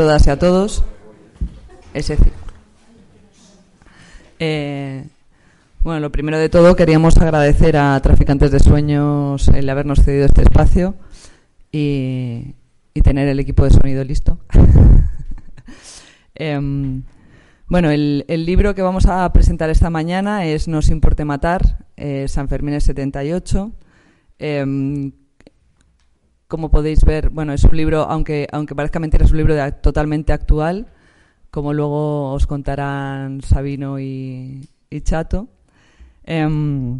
Todas y a todos. Es decir, eh, bueno, lo primero de todo queríamos agradecer a Traficantes de Sueños el habernos cedido este espacio y, y tener el equipo de sonido listo. Em, bueno, el, el, libro que vamos a presentar esta mañana es Nos importe matar, eh, San Fermín es 78. Eh, como podéis ver, bueno, es un libro, aunque, aunque parezca mentira, es un libro de, totalmente actual, como luego os contarán Sabino y, Chato. Eh,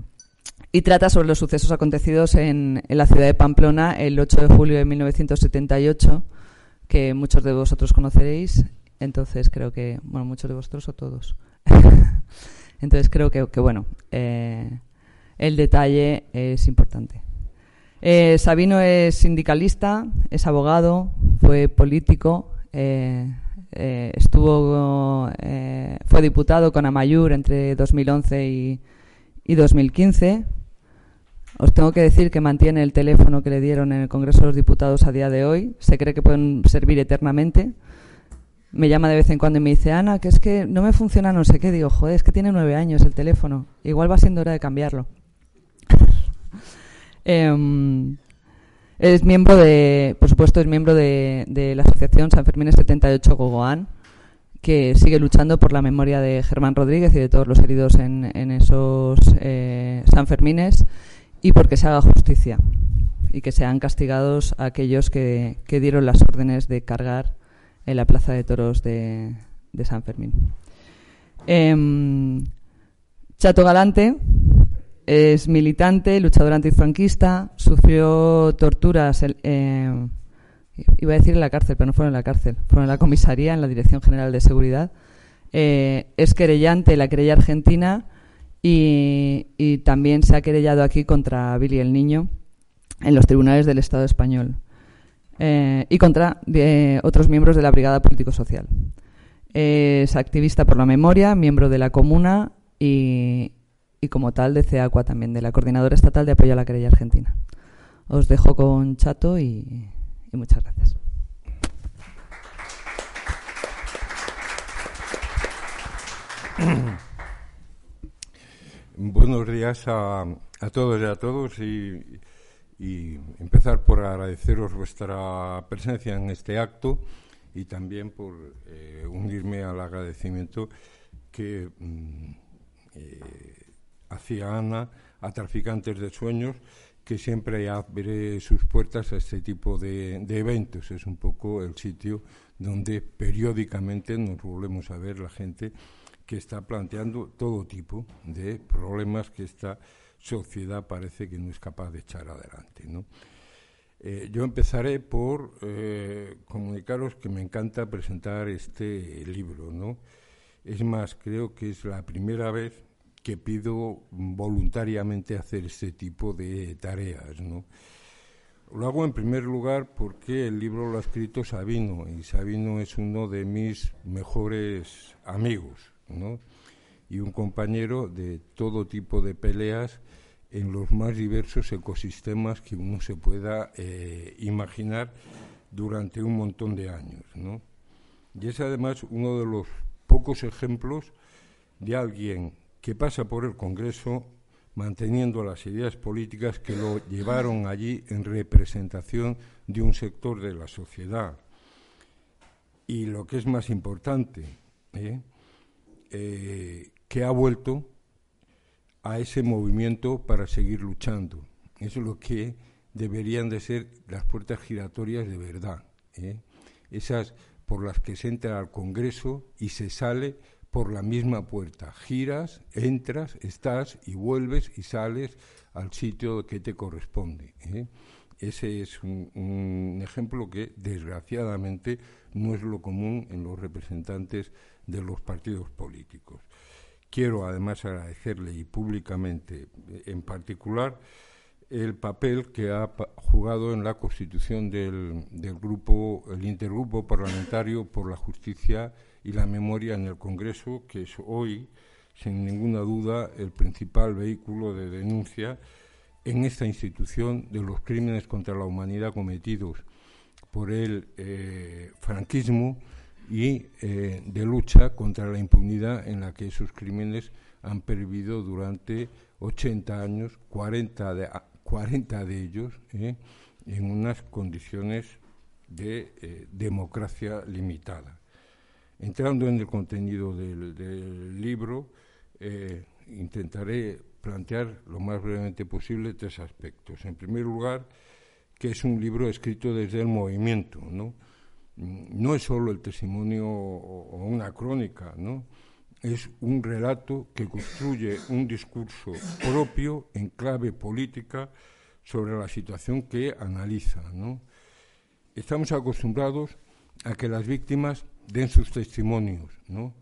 y trata sobre los sucesos acontecidos en, en, la ciudad de Pamplona el 8 de julio de 1978, que muchos de vosotros conoceréis. Entonces creo que, bueno, muchos de vosotros o todos. Entonces creo que, que bueno, eh, el detalle es importante. Eh, Sabino es sindicalista, es abogado, fue político, eh, eh, estuvo, fue diputado con Amayur entre 2011 y, y 2015 os tengo que decir que mantiene el teléfono que le dieron en el Congreso de los Diputados a día de hoy. Se cree que pueden servir eternamente. Me llama de vez en cuando y me dice, Ana, que es que no me funciona no sé qué. Digo, joder, es que tiene nueve años el teléfono. Igual va siendo hora de cambiarlo. Eh, es miembro de, por supuesto, es miembro de, la Asociación San Fermín 78 Gogoán, que sigue luchando por la memoria de Germán Rodríguez y de todos los heridos en, esos eh, San Fermines y porque se haga justicia y que sean castigados aquellos que, dieron las órdenes de cargar en la plaza de toros de, de San Fermín. Eh, Chato Galante es militante, luchador antifranquista, sufrió torturas, iba a decir en la cárcel, pero no fueron en la cárcel, fueron en la comisaría, en la Dirección General de Seguridad. Eh, es querellante la querella argentina y, y, también se ha querellado aquí contra Billy el Niño en los tribunales del Estado español eh, y contra eh, otros miembros de la Brigada Político-Social. Es activista por la memoria, miembro de la Comuna y, y como tal de CEACUA también, de la Coordinadora Estatal de Apoyo a la Querella Argentina. Os dejo con Chato y, muchas gracias. Buenos días a, a, todos y a todos y, y, empezar por agradeceros vuestra presencia en este acto y también por eh, unirme al agradecimiento que mm, eh, hacía Ana a Traficantes de Sueños que siempre abre sus puertas a este tipo de, de, eventos. Es un poco el sitio donde periódicamente nos volvemos a ver la gente que está planteando todo tipo de problemas que esta sociedad parece que no es capaz de echar adelante. ¿no? Eh, yo empezaré por eh, comunicaros que me encanta presentar este libro. ¿no? Es más, creo que es la primera vez que pido voluntariamente hacer este tipo de tareas. ¿no? Lo hago en primer lugar porque el libro lo ha escrito Sabino y Sabino es uno de mis mejores amigos. ¿no? y un compañero de todo tipo de peleas en los más diversos ecosistemas que uno se pueda eh, imaginar durante un montón de años. ¿no? Y es además uno de los pocos ejemplos de alguien que pasa por el Congreso manteniendo las ideas políticas que lo llevaron allí en representación de un sector de la sociedad. Y lo que es más importante, ¿eh? eh, que ha vuelto a ese movimiento para seguir luchando. Eso es lo que deberían de ser las puertas giratorias de verdad. ¿eh? Esas por las que se entra al Congreso y se sale por la misma puerta. Giras, entras, estás y vuelves y sales al sitio que te corresponde. ¿eh? ese es un, ejemplo que, desgraciadamente, no es lo común en los representantes de los partidos políticos. Quiero, además, agradecerle y públicamente, en particular, el papel que ha jugado en la constitución del, del, grupo, el intergrupo parlamentario por la justicia y la memoria en el Congreso, que es hoy, sin ninguna duda, el principal vehículo de denuncia en esta institución de los crímenes contra la humanidad cometidos por el eh, franquismo y eh, de lucha contra la impunidad en la que esos crímenes han pervivido durante 80 años, 40 de, 40 de ellos eh, en unas condiciones de democracia limitada. Entrando en el contenido del, del libro, eh, intentaré plantear lo más brevemente posible tres aspectos. En primer lugar, que es un libro escrito desde el movimiento, ¿no? Mm, no es solo el testimonio o una crónica, ¿no? Es un relato que construye un discurso propio en clave política sobre la situación que analiza, ¿no? Estamos acostumbrados a que las víctimas den sus testimonios, ¿no?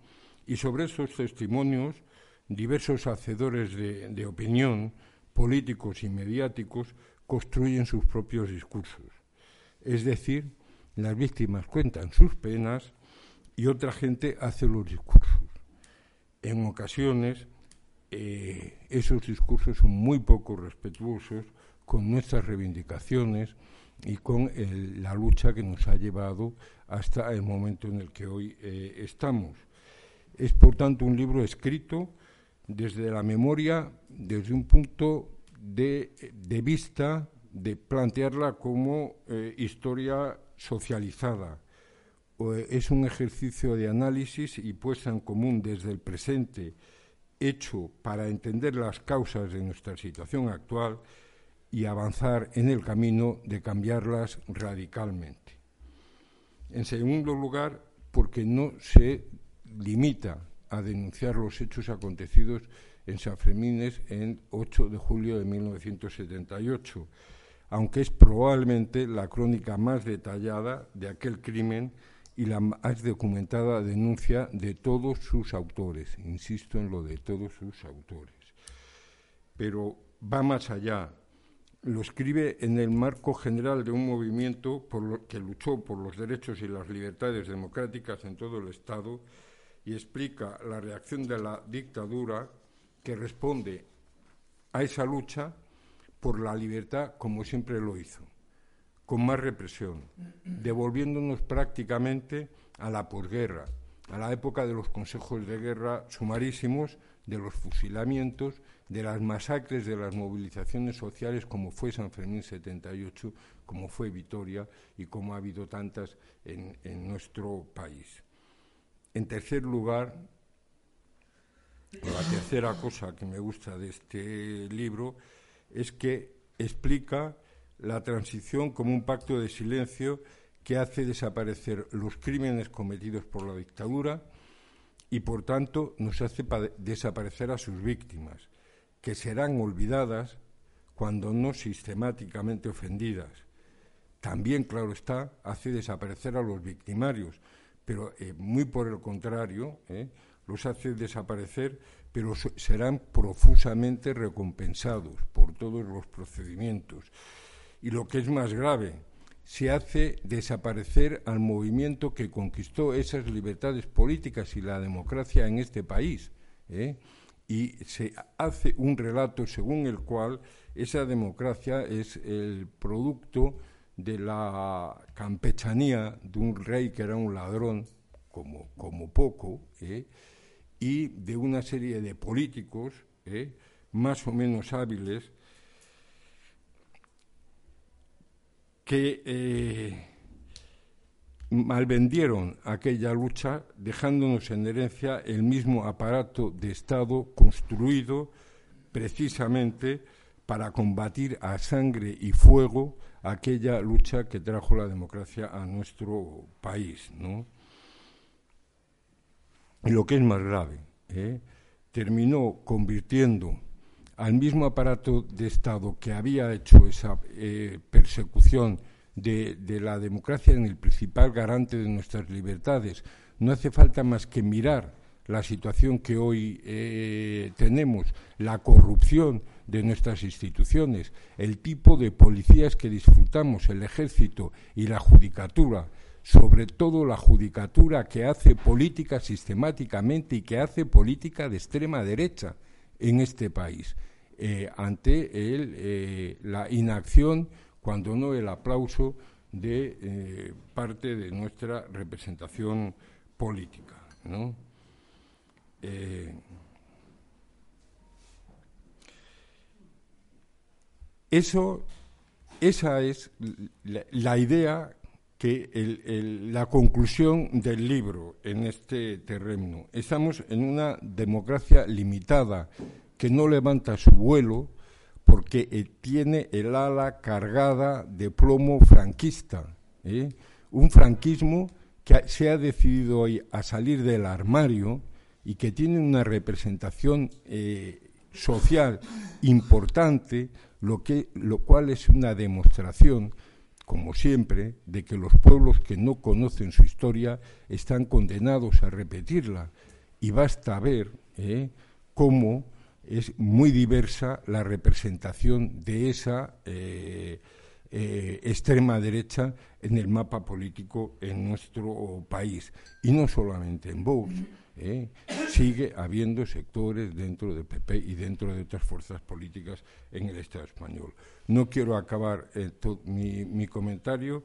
Y sobre esos testimonios diversos hacedores de, opinión, políticos y mediáticos, construyen sus propios discursos. Es decir, las víctimas cuentan sus penas y otra gente hace los discursos. En ocasiones, eh, esos discursos son muy poco respetuosos con nuestras reivindicaciones y con la lucha que nos ha llevado hasta el momento en el que hoy eh, estamos. Es, por tanto, un libro escrito desde la memoria, desde un punto de, vista de plantearla como eh, historia socializada. es un ejercicio de análisis y puesta en común desde el presente, hecho para entender las causas de nuestra situación actual y avanzar en el camino de cambiarlas radicalmente. En segundo lugar, porque no se limita a denunciar los hechos acontecidos en San Fermines en 8 de julio de 1978, aunque es probablemente la crónica más detallada de aquel crimen y la más documentada denuncia de todos sus autores. Insisto en lo de todos sus autores. Pero va más allá. Lo escribe en el marco general de un movimiento que luchó por los derechos y las libertades democráticas en todo el Estado y explica la reacción de la dictadura que responde a esa lucha por la libertad como siempre lo hizo, con más represión, devolviéndonos prácticamente a la posguerra, a la época de los consejos de guerra sumarísimos, de los fusilamientos, de las masacres, de las movilizaciones sociales, como fue San Fermín 78, como fue Vitoria y como ha habido tantas en, en nuestro país. En tercer lugar, la tercera cosa que me gusta de este libro es que explica la transición como un pacto de silencio que hace desaparecer los crímenes cometidos por la dictadura y, por tanto, nos hace desaparecer a sus víctimas, que serán olvidadas cuando no sistemáticamente ofendidas. También, claro está, hace desaparecer a los victimarios, pero eh, muy por el contrario, eh, los hace desaparecer, pero serán profusamente recompensados por todos los procedimientos. Y lo que es más grave, se hace desaparecer al movimiento que conquistó esas libertades políticas y la democracia en este país. ¿eh? Y se hace un relato según el cual esa democracia es el producto de la campechanía de un rey que era un ladrón, como, como poco, ¿eh? y de una serie de políticos ¿eh? más o menos hábiles que eh, malvendieron aquella lucha dejándonos en herencia el mismo aparato de Estado construido precisamente para combatir a sangre y fuego aquella lucha que trajo la democracia a nuestro país. ¿no? Y lo que es más grave, ¿eh? terminó convirtiendo al mismo aparato de Estado que había hecho esa eh, persecución de, la democracia en el principal garante de nuestras libertades. No hace falta más que mirar la situación que hoy eh, tenemos, la corrupción de nuestras instituciones, el tipo de policías que disfrutamos, el ejército y la judicatura, sobre todo la judicatura que hace política sistemáticamente y que hace política de extrema derecha en este país, eh, ante eh, la inacción, cuando no el aplauso de eh, parte de nuestra representación política. eso, esa es la idea que la conclusión del libro en este terreno. Estamos en una democracia limitada que no levanta su vuelo porque eh, tiene el ala cargada de plomo franquista. ¿eh? Un franquismo que se ha decidido hoy a salir del armario y que tiene una representación eh, social importante, lo, que, lo cual es una demostración como siempre, de que los pueblos que no conocen su historia están condenados a repetirla. Y basta ver cómo es muy diversa la representación de esa eh, eh, extrema derecha en el mapa político en nuestro país. Y no solamente en Vox. ¿eh? sigue habiendo sectores dentro del PP y dentro de otras fuerzas políticas en el Estado español. No quiero acabar mi, comentario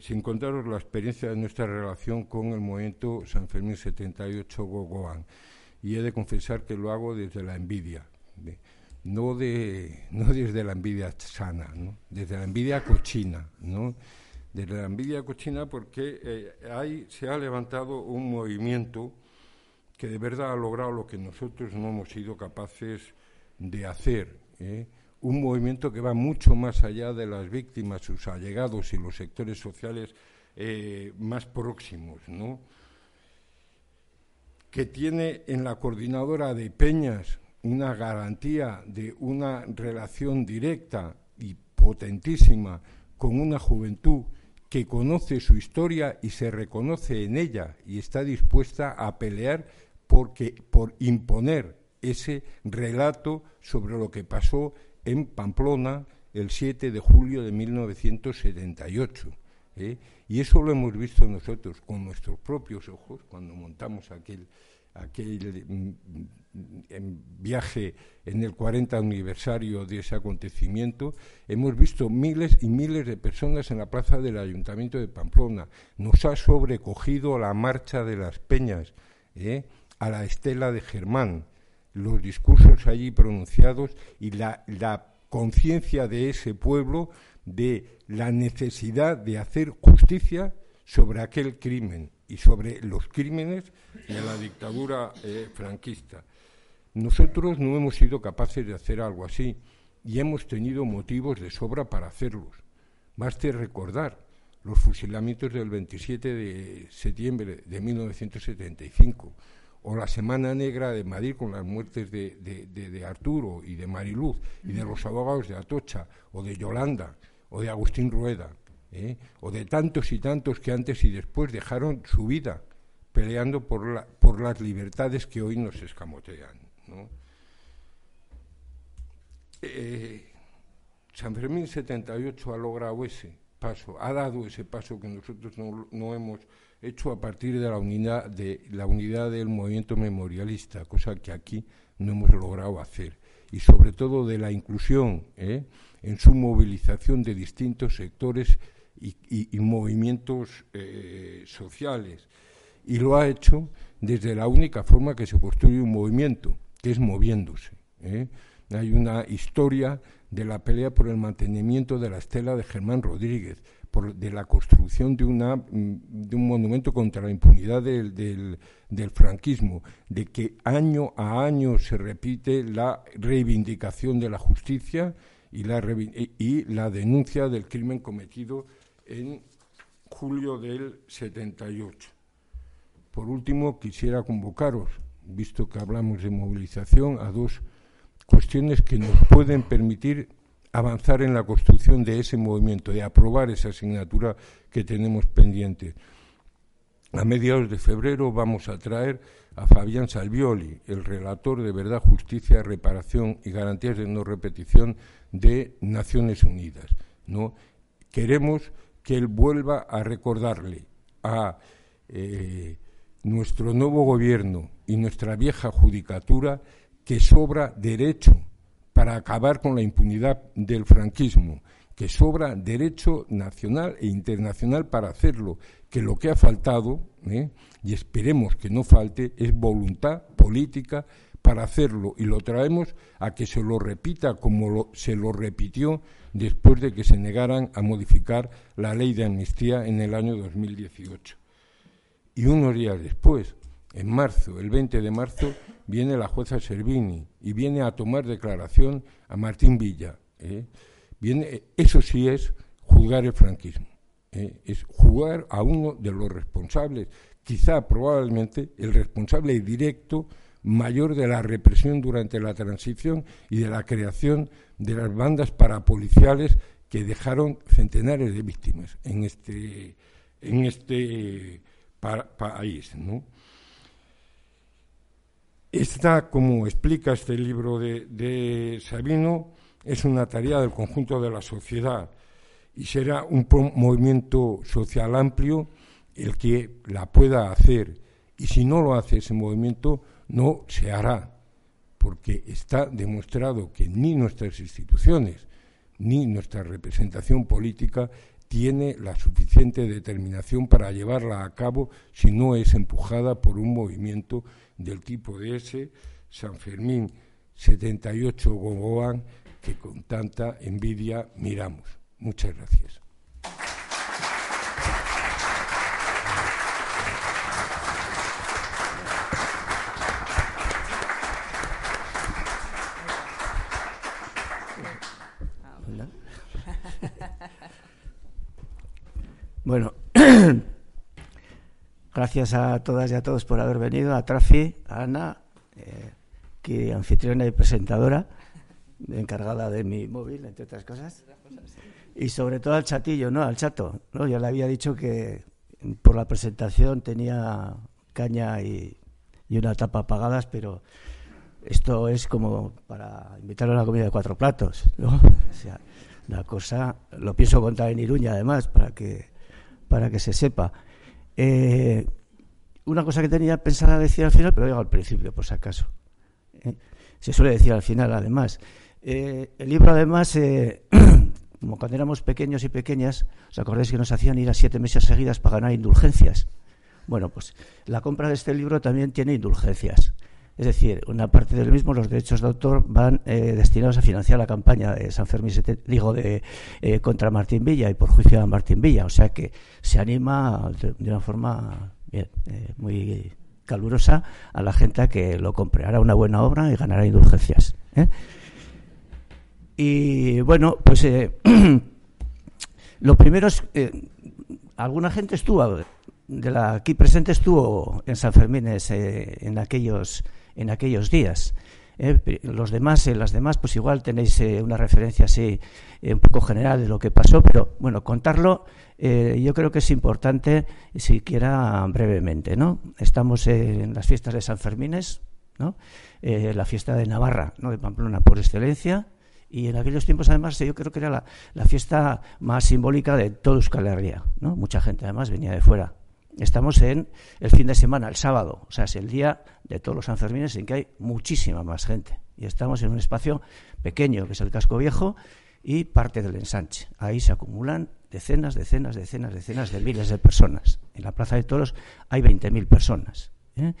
sin contaros la experiencia de nuestra relación con el movimiento San Fermín 78 Gogoan. Y he de confesar que lo hago desde la envidia. no, de, no desde la envidia sana, desde la envidia cochina, ¿no? de la envidia cochina porque eh, ahí se ha levantado un movimiento que de verdad ha logrado lo que nosotros no hemos sido capaces de hacer. ¿eh? Un movimiento que va mucho más allá de las víctimas, sus allegados y los sectores sociales eh, más próximos, ¿no? Que tiene en la coordinadora de Peñas una garantía de una relación directa y potentísima con una juventud que conoce su historia y se reconoce en ella y está dispuesta a pelear porque, por imponer ese relato sobre lo que pasó en Pamplona el 7 de julio de 1978. ¿eh? Y eso lo hemos visto nosotros con nuestros propios ojos cuando montamos aquel mm, viaje en el 40 aniversario de ese acontecimiento, hemos visto miles y miles de personas en la plaza del Ayuntamiento de Pamplona. Nos ha sobrecogido la marcha de las peñas ¿eh? a la estela de Germán, los discursos allí pronunciados y la conciencia de ese pueblo de la necesidad de hacer justicia sobre aquel crimen y sobre los crímenes de la dictadura eh, franquista. Nosotros no hemos sido capaces de hacer algo así y hemos tenido motivos de sobra para hacerlos. Baste recordar los fusilamientos del 27 de septiembre de 1975 o la Semana Negra de Madrid con las muertes de, de Arturo y de Mariluz y de los abogados de Atocha o de Yolanda o de Agustín Rueda ¿eh? o de tantos y tantos que antes y después dejaron su vida peleando por, por las libertades que hoy nos escamotean. Eh, San Fermín 78 ha logrado ese paso, ha dado ese paso que nosotros no, no, hemos hecho a partir de la unidad de la unidad del movimiento memorialista, cosa que aquí no hemos logrado hacer, y sobre todo de la inclusión ¿eh? en su movilización de distintos sectores y, movimientos eh, sociales. Y lo ha hecho desde la única forma que se construye un movimiento, que es moviéndose. ¿eh? Hay una historia de la pelea por el mantenimiento de la estela de Germán Rodríguez, de la construcción de, una, de un monumento contra la impunidad del, del, franquismo, de que año a año se repite la reivindicación de la justicia y la, y la denuncia del crimen cometido en julio del 78. Por último, quisiera convocaros, visto que hablamos de movilización, a dos cuestiones que nos pueden permitir avanzar en la construcción de ese movimiento, de aprobar esa asignatura que tenemos pendiente. A mediados de febrero vamos a traer a Fabián Salvioli, el relator de Verdad, Justicia, Reparación y Garantías de No Repetición de Naciones Unidas. ¿no? Queremos que él vuelva a recordarle a eh, nuestro nuevo gobierno y nuestra vieja judicatura que sobra derecho para acabar con la impunidad del franquismo, que sobra derecho nacional e internacional para hacerlo, que lo que ha faltado, ¿eh? y esperemos que no falte, es voluntad política para hacerlo y lo traemos a que se lo repita como se lo repitió después de que se negaran a modificar la ley de amnistía en el año 2018. Y unos días después, en marzo, el 20 de marzo, viene la jueza Servini y viene a tomar declaración a Martín Villa. ¿eh? Eso sí es juzgar el franquismo, ¿eh? es juzgar a uno de los responsables, quizá probablemente el responsable directo mayor de la represión durante la transición y de la creación de las bandas parapoliciales que dejaron centenares de víctimas en este, este país. ¿no? Esta, como explica este libro de, Sabino, es una tarea del conjunto de la sociedad y será un movimiento social amplio el que la pueda hacer. Y si no lo hace ese movimiento, no se hará, porque está demostrado que ni nuestras instituciones ni nuestra representación política tiene la suficiente determinación para llevarla a cabo si no es empujada por un movimiento del tipo de ese San Fermín 78 Gogoan que con tanta envidia miramos. Muchas gracias. Bueno, gracias a todas y a todos por haber venido, a Trafi, a Ana, eh, que anfitriona y presentadora, encargada de mi móvil, entre otras cosas, y sobre todo al chatillo, ¿no? Al chato. Ya le había dicho que por la presentación tenía caña y, una tapa apagadas, pero esto es como para invitarlo a la comida de cuatro platos, ¿no? O sea, la cosa, lo pienso contar en Iruña además, para que para que se sepa. Eh, una cosa que tenía pensada decir al final, pero digo al principio, por si acaso. ¿eh? Se suele decir al final, además. Eh, el libro, además, como cuando éramos pequeños y pequeñas, ¿os acordáis que nos hacían ir a siete meses seguidas para ganar indulgencias? Bueno, pues la compra de este libro también tiene indulgencias. Es decir, una parte del mismo, los derechos de autor van eh, destinados a financiar la campaña de San Fermín, digo, de, eh, contra Martín Villa y por juicio a Martín Villa. O sea que se anima de, una forma eh, muy calurosa a la gente que lo compre. Hará una buena obra y ganará indulgencias. Y bueno, pues lo primero es, alguna gente estuvo, de la aquí presente estuvo en San Fermín en aquellos en aquellos días. ¿Eh? los demás, eh, las demás, pues igual tenéis eh, una referencia así un poco general de lo que pasó, pero bueno, contarlo yo creo que es importante, siquiera brevemente, ¿no? Estamos en las fiestas de San Fermines, ¿no? la fiesta de Navarra, ¿no? De Pamplona por excelencia, y en aquellos tiempos además yo creo que era la, la fiesta más simbólica de toda Euskal Herria, ¿no? Mucha gente además venía de fuera. Estamos en el fin de semana, el sábado, o sea, es el día de todos los Sanfermines en que hay muchísima más gente. Y estamos en un espacio pequeño, que es el casco viejo, y parte del ensanche. Ahí se acumulan decenas, decenas, decenas, decenas de miles de personas. En la Plaza de Toros hay 20.000 personas. ¿eh?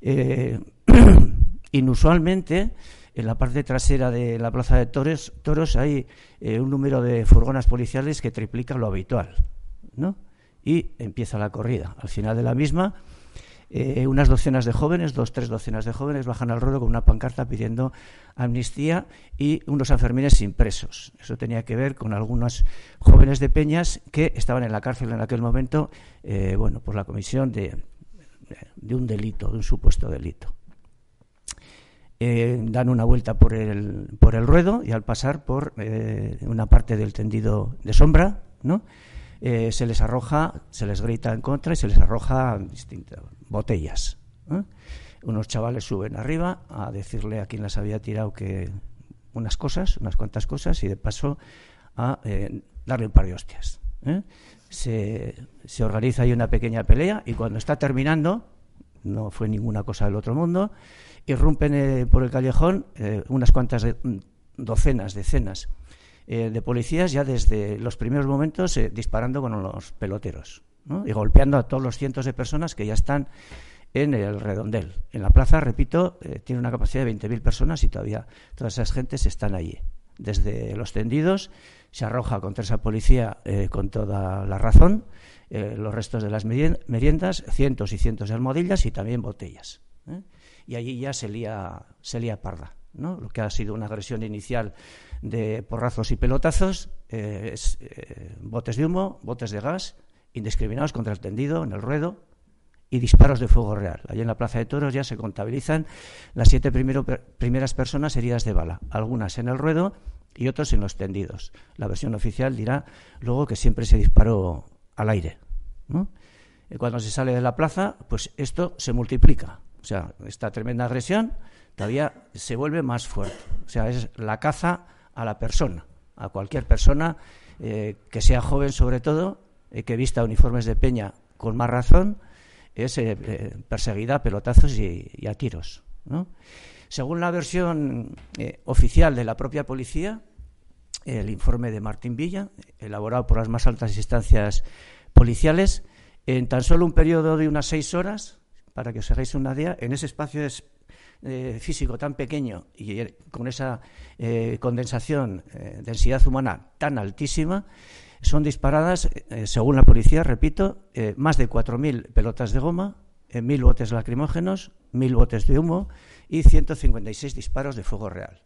Eh, inusualmente, en la parte trasera de la Plaza de Toros, Toros hay eh, un número de furgonas policiales que triplica lo habitual. ¿no? y empieza la corrida. Al final de la misma, eh, unas docenas de jóvenes, dos, tres docenas de jóvenes, bajan al ruedo con una pancarta pidiendo amnistía y unos enfermines impresos. Eso tenía que ver con algunos jóvenes de Peñas que estaban en la cárcel en aquel momento, eh, bueno, por la comisión de, un delito, de un supuesto delito. dan una vuelta por el, por el ruedo y al pasar por una parte del tendido de sombra, ¿no? se les arroja, se les grita en contra y se les arroja distintas botellas. Unos chavales suben arriba a decirle a quien las había tirado que unas cosas, unas cuantas cosas, y de paso a darle un par de hostias. Se, se organiza ahí una pequeña pelea y cuando está terminando, no fue ninguna cosa del otro mundo, irrumpen eh, por el callejón eh, unas cuantas docenas, decenas eh, de policías ya desde los primeros momentos disparando con los peloteros y golpeando a todos los cientos de personas que ya están en el redondel. En la plaza, repito, tiene una capacidad de 20.000 personas y todavía todas esas gentes están allí. Desde los tendidos se arroja contra esa policía con toda la razón los restos de las meriendas, cientos y cientos de almohadillas y también botellas y allí ya se lía, se lía parda. ¿no? Lo que ha sido una agresión inicial de porrazos y pelotazos eh, es eh, botes de humo, botes de gas, indiscriminados contra el tendido, en el ruedo, y disparos de fuego real. Allí en la Plaza de Toros ya se contabilizan las siete primeras personas heridas de bala, algunas en el ruedo y otros en los tendidos. La versión oficial dirá luego que siempre se disparó al aire. Y cuando se sale de la plaza, pues esto se multiplica. O sea, esta tremenda agresión todavía se vuelve más fuerte. O sea, es la caza a la persona, a cualquier persona eh, que sea joven sobre todo, eh, que vista uniformes de peña con más razón, es eh, perseguida a pelotazos y, a tiros. Según la versión oficial de la propia policía, el informe de Martín Villa, elaborado por las más altas instancias policiales, en tan solo un periodo de unas seis horas, para que os hagáis una idea, en ese espacio eh, físico tan pequeño y eh, con esa eh, condensación, densidad humana tan altísima, son disparadas, según la policía, repito, más de 4.000 pelotas de goma, 1.000 botes lacrimógenos, 1.000 botes de humo y 156 disparos de fuego real.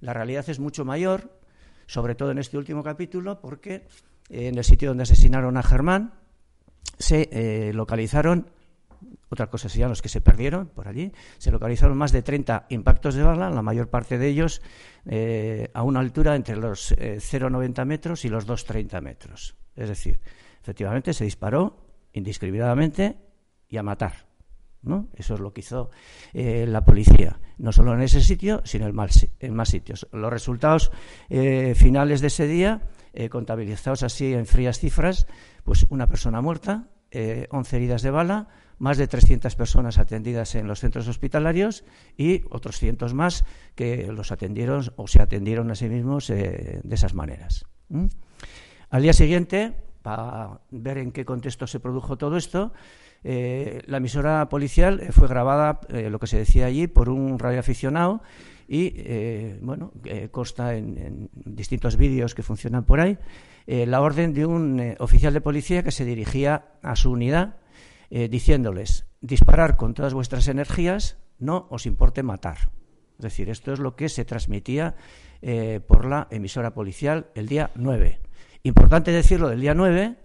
La realidad es mucho mayor, sobre todo en este último capítulo, porque en el sitio donde asesinaron a Germán se localizaron otra cosa serían los que se perdieron por allí. Se localizaron más de 30 impactos de bala, la mayor parte de ellos eh, a una altura entre los 0,90 eh, metros y los 2,30 metros. Es decir, efectivamente se disparó indiscriminadamente y a matar. ¿no? Eso es lo que hizo eh, la policía, no solo en ese sitio, sino en más, en más sitios. Los resultados finales de ese día, contabilizados así en frías cifras, pues una persona muerta, 11 heridas de bala, más de 300 personas atendidas en los centros hospitalarios y otros cientos más que los atendieron o se atendieron a sí mismos eh, de esas maneras. Al día siguiente, para ver en qué contexto se produjo todo esto, eh, la emisora policial fue grabada, eh, lo que se decía allí, por un radioaficionado y, bueno, consta en, distintos vídeos que funcionan por ahí, la orden de un oficial de policía que se dirigía a su unidad eh, diciéndoles, disparar con todas vuestras energías, no os importe matar. Es decir, esto es lo que se transmitía eh, por la emisora policial el día 9. Importante decirlo del día 9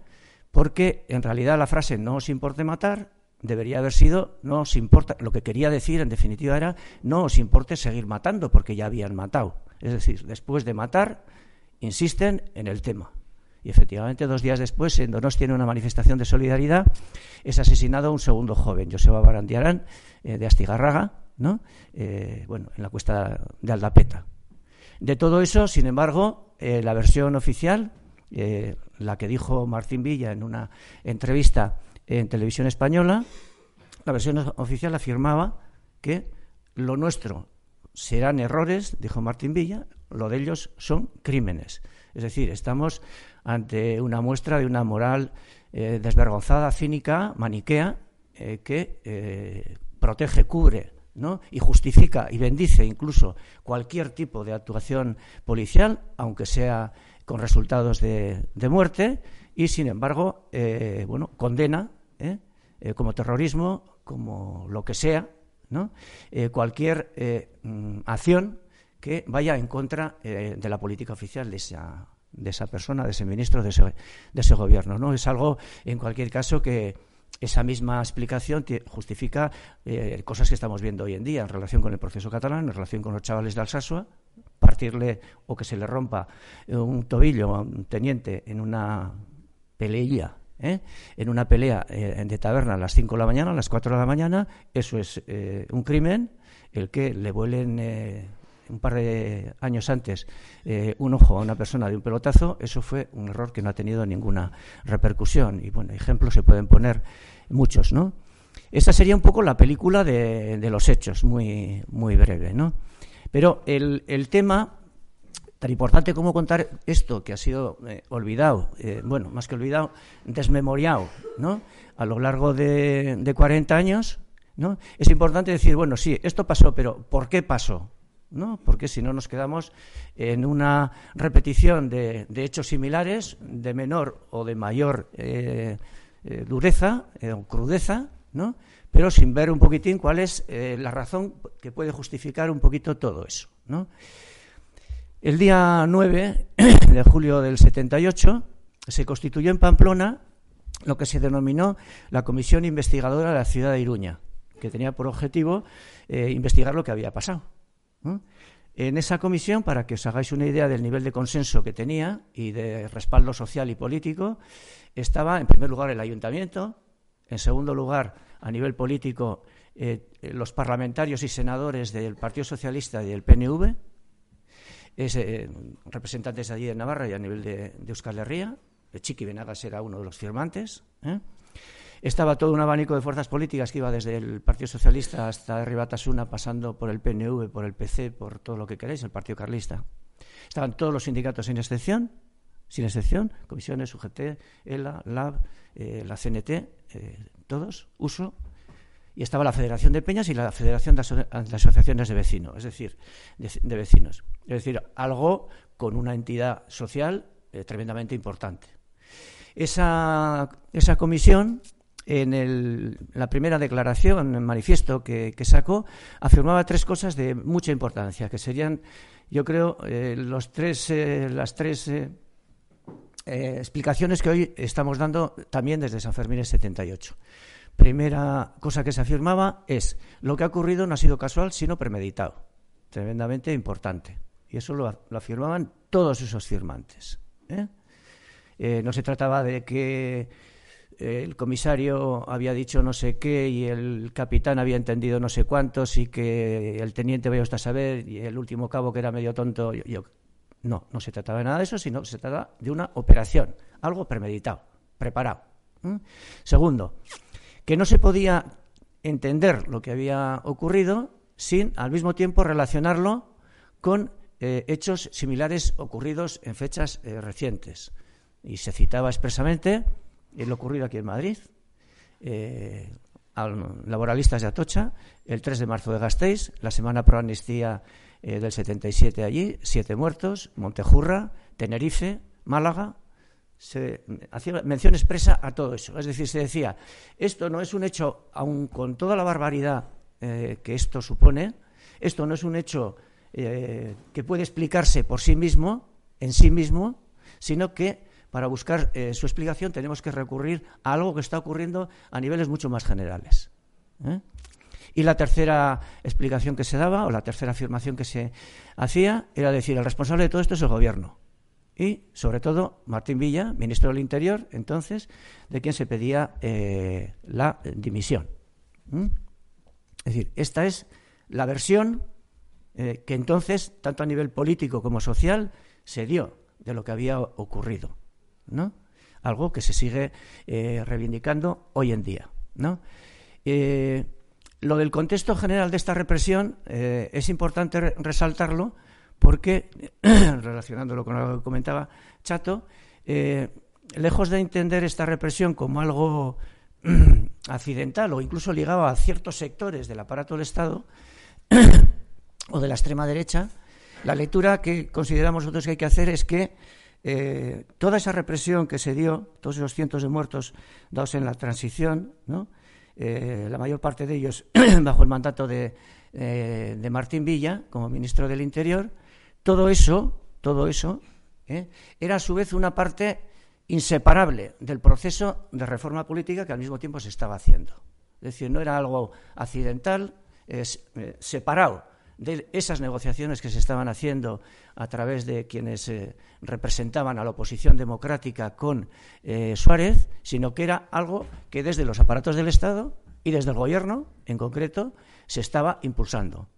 porque en realidad la frase no os importe matar debería haber sido no os importa, lo que quería decir en definitiva era no os importe seguir matando porque ya habían matado. Es decir, después de matar, insisten en el tema. Y efectivamente, dos días después, en Donostia, tiene una manifestación de solidaridad, es asesinado un segundo joven, Joseba Barandiarán, eh, de Astigarraga, ¿no? Eh, bueno, en la cuesta de Aldapeta. De todo eso, sin embargo, eh, la versión oficial, la que dijo Martín Villa en una entrevista en televisión española, la versión oficial afirmaba que lo nuestro serán errores, dijo Martín Villa, lo de ellos son crímenes. Es decir, estamos ante una muestra de una moral eh, desvergonzada, cínica, maniquea, eh, que eh, protege, cubre y justifica y bendice incluso cualquier tipo de actuación policial, aunque sea con resultados de, muerte, y sin embargo, bueno, condena como terrorismo, como lo que sea, cualquier mm, acción que vaya en contra de la política oficial de esa, de esa persona, de ese ministro, de ese, de ese gobierno. ¿no? Es algo, en cualquier caso, que esa misma explicación justifica eh, cosas que estamos viendo hoy en día en relación con el proceso catalán, en relación con los chavales de Alsasua, partirle o que se le rompa un tobillo a un teniente en una peleilla, ¿eh? en una pelea eh, de taberna a las 5 de la mañana, a las 4 de la mañana, eso es un crimen, el que le vuelen un par de años antes un ojo a una persona de un pelotazo, eso fue un error que no ha tenido ninguna repercusión. Y bueno, ejemplos se pueden poner muchos, ¿no? Esa sería un poco la película de, los hechos, muy, muy breve, ¿no? Pero el, tema, tan importante como contar esto, que ha sido eh, olvidado, eh, bueno, más que olvidado, desmemoriado, ¿no? A lo largo de, de 40 años, ¿no? Es importante decir, bueno, sí, esto pasó, pero ¿por qué pasó? ¿No? Porque si no nos quedamos en una repetición de, hechos similares, de menor o de mayor eh, eh, dureza eh, o crudeza, pero sin ver un poquitín cuál es la razón que puede justificar un poquito todo eso. ¿no? El día 9 de julio del 78 se constituyó en Pamplona lo que se denominó la Comisión Investigadora de la Ciudad de Iruña, que tenía por objetivo investigar lo que había pasado. En esa comisión, para que os hagáis una idea del nivel de consenso que tenía y de respaldo social y político, estaba, en primer lugar, el ayuntamiento, en segundo lugar, a nivel político, eh, los parlamentarios y senadores del Partido Socialista y del PNV, eh, representantes de allí de Navarra y a nivel de, Euskal Herria, Chiqui Benagas era uno de los firmantes. ¿eh? Estaba todo un abanico de fuerzas políticas que iba desde el Partido Socialista hasta Ribatasuna, pasando por el PNV, por el PC, por todo lo que queréis, el Partido Carlista. Estaban todos los sindicatos sin excepción sin excepción, comisiones, UGT, ELA, LAB, eh, la CNT, eh, todos, uso, y estaba la Federación de Peñas y la Federación de, Asociaciones de Vecinos, es decir, de, vecinos. Es decir, algo con una entidad social eh, tremendamente importante. Esa, esa comisión, en la primera declaración, en manifiesto que, sacó, afirmaba tres cosas de mucha importancia, que serían, yo creo, los tres, las tres eh, explicaciones que hoy estamos dando también desde San Fermín 78. Primera cosa que se afirmaba es lo que ha ocurrido no ha sido casual, sino premeditado. Tremendamente importante. Y eso lo, afirmaban todos esos firmantes. ¿eh? Eh, no se trataba de que el comisario había dicho no sé qué y el capitán había entendido no sé cuántos y que el teniente vaya a saber y el último cabo que era medio tonto. yo, no, no se trataba de nada de eso, sino se trataba de una operación, algo premeditado, preparado. Segundo, que no se podía entender lo que había ocurrido sin al mismo tiempo relacionarlo con eh, hechos similares ocurridos en fechas eh, recientes. Y se citaba expresamente lo ocurrido aquí en Madrid, eh, laboralistas de Atocha, el 3 de marzo de Gasteiz, la semana pro amnistía eh, del 77 allí, siete muertos, Montejurra, Tenerife, Málaga. Se hacía mención expresa a todo eso. Es decir, se decía, esto no es un hecho, aun con toda la barbaridad eh, que esto supone, esto no es un hecho eh, que puede explicarse por sí mismo, en sí mismo, sino que para buscar su explicación tenemos que recurrir a algo que está ocurriendo a niveles mucho más generales. Y la tercera explicación que se daba, o la tercera afirmación que se hacía, era decir, el responsable de todo esto es el gobierno. Y, sobre todo, Martín Villa, ministro del Interior, entonces, de quien se pedía eh, la dimisión. Es decir, esta es la versión eh, que entonces, tanto a nivel político como social, se dio de lo que había ocurrido. ¿No? Algo que se sigue eh, reivindicando hoy en día. ¿no? Lo del contexto general de esta represión eh, es importante resaltarlo porque, relacionándolo con lo que comentaba Chato, eh, lejos de entender esta represión como algo accidental o incluso ligado a ciertos sectores del aparato del Estado o de la extrema derecha, la lectura que consideramos nosotros que hay que hacer es que eh, toda esa represión que se dio, todos esos cientos de muertos dados en la transición, ¿no? Eh, la mayor parte de ellos bajo el mandato de, eh, de, Martín Villa como ministro del Interior, todo eso, todo eso, era a su vez una parte inseparable del proceso de reforma política que al mismo tiempo se estaba haciendo. Es decir, no era algo accidental, separado de esas negociaciones que se estaban haciendo a través de quienes eh, representaban a la oposición democrática con eh, Suárez, sino que era algo que desde los aparatos del Estado y desde el Gobierno, en concreto, se estaba impulsando.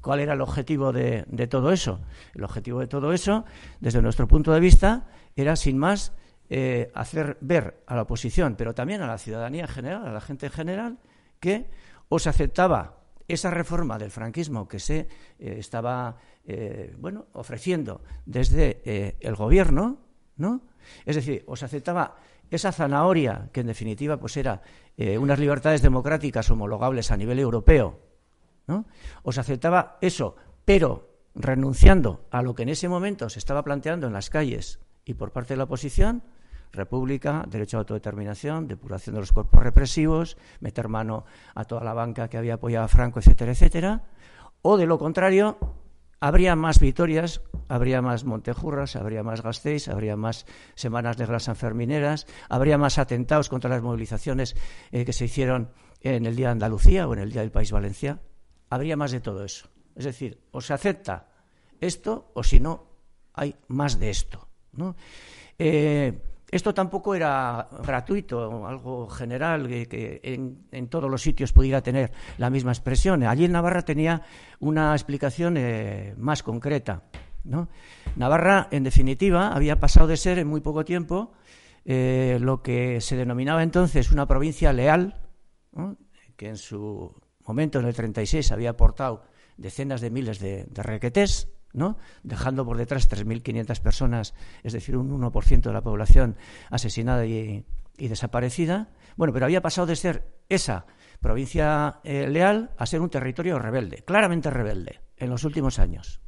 ¿Cuál era el objetivo de, todo eso? El objetivo de todo eso, desde nuestro punto de vista, era, sin más, eh, hacer ver a la oposición, pero también a la ciudadanía en general, a la gente en general, que o se aceptaba esa reforma del franquismo que se eh, estaba eh, bueno, ofreciendo desde el gobierno, ¿no? Es decir, o se aceptaba esa zanahoria que en definitiva pues era unas libertades democráticas homologables a nivel europeo, ¿no? O se aceptaba eso, pero renunciando a lo que en ese momento se estaba planteando en las calles y por parte de la oposición, república, derecho a autodeterminación, depuración de los cuerpos represivos, meter mano a toda la banca que había apoyado a Franco, etcétera, etcétera, o de lo contrario, habría más victorias, habría más Montejurras, habría más Gasteiz, habría más Semanas Negras Sanfermineras, habría más atentados contra las movilizaciones eh, que se hicieron en el Día de Andalucía o en el Día del País Valencia, habría más de todo eso. Es decir, o se acepta esto o si no, hay más de esto. ¿no? Eh, esto tampoco era gratuito, algo general, que, en, todos los sitios pudiera tener la misma expresión. Allí en Navarra tenía una explicación eh, más concreta. Navarra, en definitiva, había pasado de ser en muy poco tiempo eh, lo que se denominaba entonces una provincia leal, que en su momento, en el 36, había aportado decenas de miles de, de requetés, dejando por detrás 3.500 personas, es decir, un 1% de la población asesinada y, desaparecida. Bueno, pero había pasado de ser esa provincia eh, leal a ser un territorio rebelde, claramente rebelde, en los últimos años.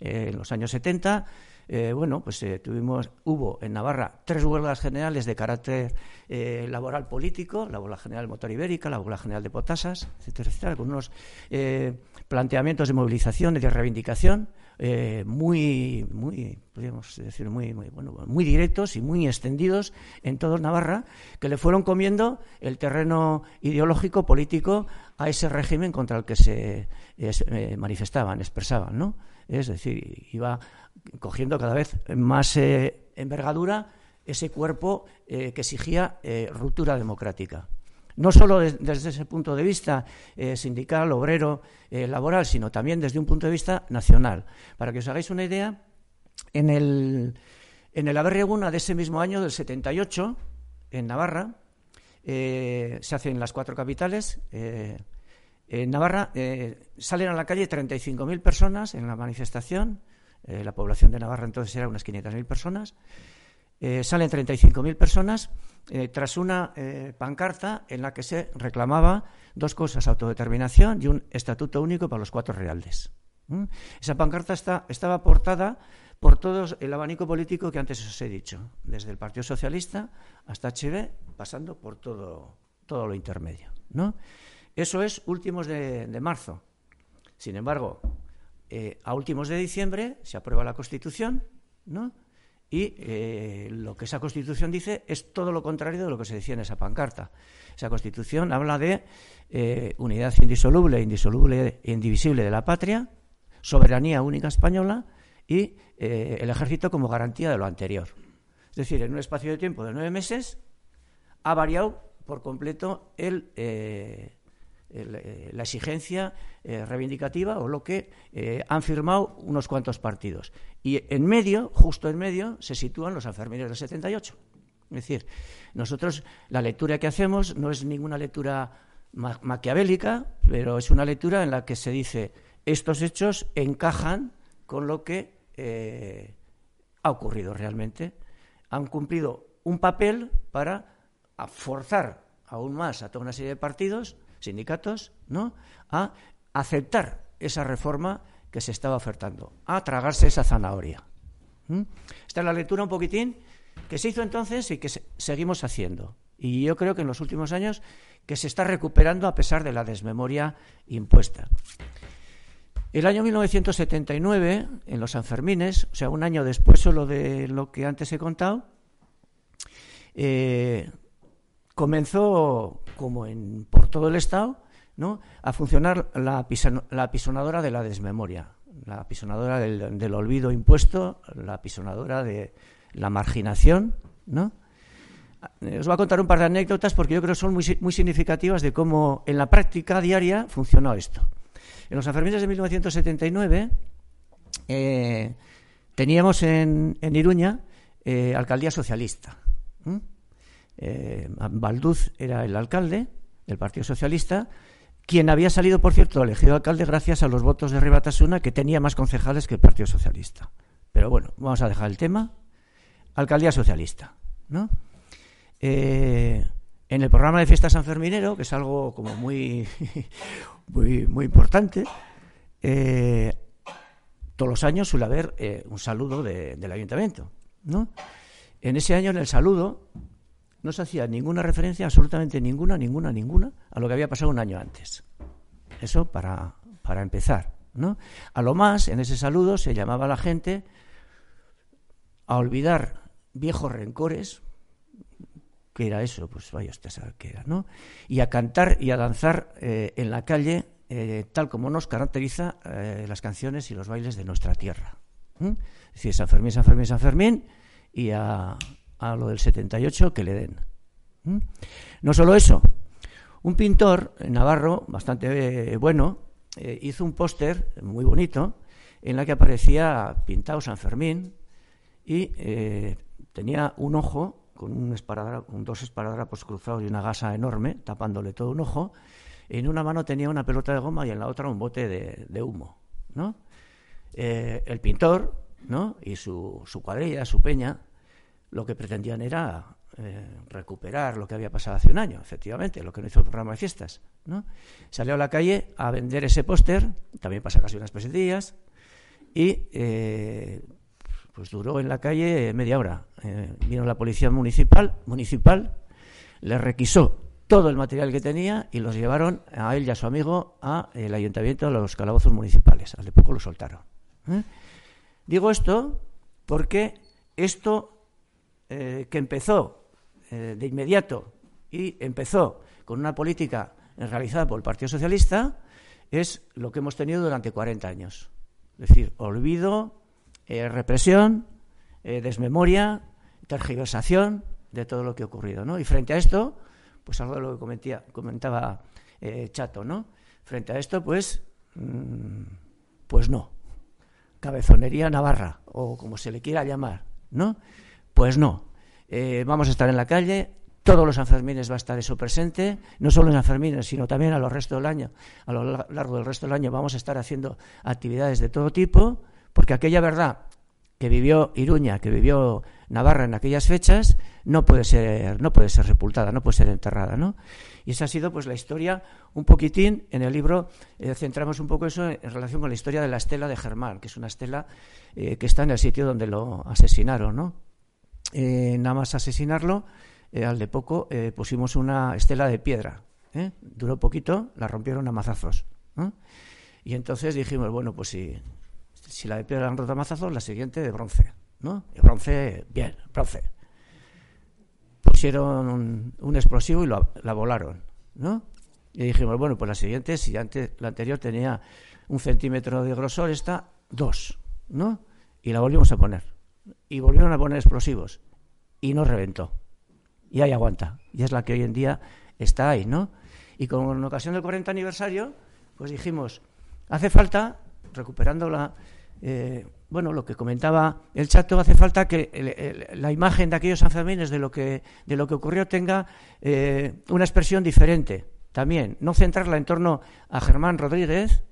Eh, en los años 70 eh, bueno, pues tuvimos, hubo en Navarra tres huelgas generales de carácter laboral político, la huelga general motor ibérica, la huelga general de potasas, etcétera, etcétera, con unos planteamientos de movilización y de reivindicación muy, muy, podríamos decir, muy, muy, bueno, muy directos y muy extendidos en toda Navarra, que le fueron comiendo el terreno ideológico, político, a ese régimen contra el que se manifestaban, expresaban, ¿no? Es decir, iba cogiendo cada vez más eh, envergadura ese cuerpo eh, que exigía eh, ruptura democrática. No solo desde ese punto de vista sindical, obrero, laboral, sino también desde un punto de vista nacional. Para que os hagáis una idea, en el, en el de ese mismo año, del 78, en Navarra, se hacen las cuatro capitales. en Navarra salen a la calle 35.000 personas en la manifestación eh, la población de Navarra entonces era unas 500.000 personas. Eh, salen 35.000 personas eh, tras una pancarta en la que se reclamaba dos cosas, autodeterminación y un estatuto único para los cuatro reales. Esa pancarta está, estaba aportada por todo el abanico político que antes os he dicho, desde el Partido Socialista hasta HB, pasando por todo, todo lo intermedio. ¿no? Eso es últimos de marzo. Sin embargo, eh, a últimos de diciembre se aprueba la Constitución, ¿no? Y eh, lo que esa Constitución dice es todo lo contrario de lo que se decía en esa pancarta. Esa Constitución habla de eh, unidad indisoluble, indisoluble e indivisible de la patria, soberanía única española y el ejército como garantía de lo anterior. Es decir, en un espacio de tiempo de nueve meses ha variado por completo el, eh, la exigencia eh, reivindicativa o lo que eh, han firmado unos cuantos partidos. Y en medio, justo en medio, se sitúan los enfermeros del 78. Es decir, nosotros la lectura que hacemos no es ninguna lectura maquiavélica, pero es una lectura en la que se dice estos hechos encajan con lo que ha ocurrido realmente. Han cumplido un papel para forzar aún más a toda una serie de partidos sindicatos, ¿no? A aceptar esa reforma que se estaba ofertando, a tragarse esa zanahoria. Esta es la lectura un poquitín que se hizo entonces y que seguimos haciendo. Y yo creo que en los últimos años que se está recuperando a pesar de la desmemoria impuesta. El año 1979, en los Sanfermines, o sea, un año después solo de lo que antes he contado, eh, comenzó, como en, por todo el Estado, ¿no? a funcionar la, la pisonadora de la desmemoria, la pisonadora del, olvido impuesto, la pisonadora de la marginación. ¿no? Eh, os voy a contar un par de anécdotas porque yo creo que son muy, muy significativas de cómo en la práctica diaria funcionó esto. En los Sanfermines de 1979 eh, teníamos en, en Iruña eh, alcaldía socialista. Eh, Balduz era el alcalde del Partido Socialista, quien había salido, por cierto, elegido alcalde gracias a los votos de Ribatasuna, que tenía más concejales que el Partido Socialista. Pero bueno, vamos a dejar el tema. Alcaldía socialista, ¿no? Eh, en el programa de fiesta sanferminero, que es algo como muy, muy, muy importante, eh, todos los años suele haber eh, un saludo de, del ayuntamiento, ¿no? En ese año, en el saludo, no se hacía ninguna referencia, absolutamente ninguna, ninguna, ninguna, a lo que había pasado un año antes. Eso para, para empezar, ¿no? A lo más, en ese saludo se llamaba a la gente a olvidar viejos rencores, ¿Qué era eso? Pues vaya usted a saber qué era, ¿no? Y a cantar y a danzar eh, en la calle, eh, tal como nos caracteriza eh, las canciones y los bailes de nuestra tierra. ¿eh? Es decir, San Fermín, San Fermín, San Fermín, y a, a lo del 78 que le den. No solo eso, un pintor navarro bastante eh, bueno eh, hizo un póster muy bonito en la que aparecía pintado San Fermín y eh, tenía un ojo con, un dos esparadrapos cruzados y una gasa enorme, tapándole todo un ojo. En una mano tenía una pelota de goma y en la otra un bote de, de humo. ¿no? El pintor ¿no? y su, su, cuadrilla, su peña, lo que pretendían era eh, recuperar lo que había pasado hace un año, efectivamente, lo que no hizo el programa de fiestas. ¿no? Salió a la calle a vender ese póster, también pasa casi unas pesetillas, y eh, pues duró en la calle media hora. Eh, vino la policía municipal, municipal, le requisó todo el material que tenía y los llevaron a él y a su amigo al ayuntamiento, a los calabozos municipales. Al de poco lo soltaron. Digo esto porque esto eh, que empezó eh, de inmediato y empezó con una política realizada por el Partido Socialista es lo que hemos tenido durante 40 años. Es decir, olvido, eh, represión, desmemoria, tergiversación de todo lo que ha ocurrido. ¿no? Y frente a esto, pues algo de lo que comentaba Chato, ¿no? Frente a esto, pues, mmm, pues no. Cabezonería navarra, o como se le quiera llamar, ¿no? Pues no. Eh, vamos a estar en la calle, todos los Sanfermines va a estar eso presente, no solo en Sanfermines, sino también a lo resto del año, a lo largo del resto del año vamos a estar haciendo actividades de todo tipo, porque aquella verdad que vivió Iruña, que vivió Navarra en aquellas fechas, no puede ser, no puede ser sepultada, no puede ser enterrada, ¿no? Y esa ha sido pues la historia un poquitín en el libro eh, centramos un poco eso en, relación con la historia de la estela de Germán, que es una estela eh, que está en el sitio donde lo asesinaron, ¿no? Eh, nada más asesinarlo, eh, al de poco eh, pusimos una estela de piedra. Duró poquito, la rompieron a mazazos. Y entonces dijimos, bueno, pues si, si la de piedra la han roto a mazazos, la siguiente de bronce. ¿no? Y bronce, bien, bronce. Pusieron un, un explosivo y lo, la volaron. ¿no? Y dijimos, bueno, pues la siguiente, si antes, la anterior tenía un centímetro de grosor, esta dos. ¿no? Y la volvimos a poner. Y volvieron a poner explosivos. Y no reventó y ahí aguanta. Y es la que hoy en día está ahí, ¿no? Y como en ocasión del 40 aniversario, pues dijimos, hace falta, recuperando la, eh, bueno, lo que comentaba el chato, hace falta que la imagen de aquellos sanfermines de lo que, de lo que ocurrió tenga eh, una expresión diferente. También, no centrarla en torno a Germán Rodríguez.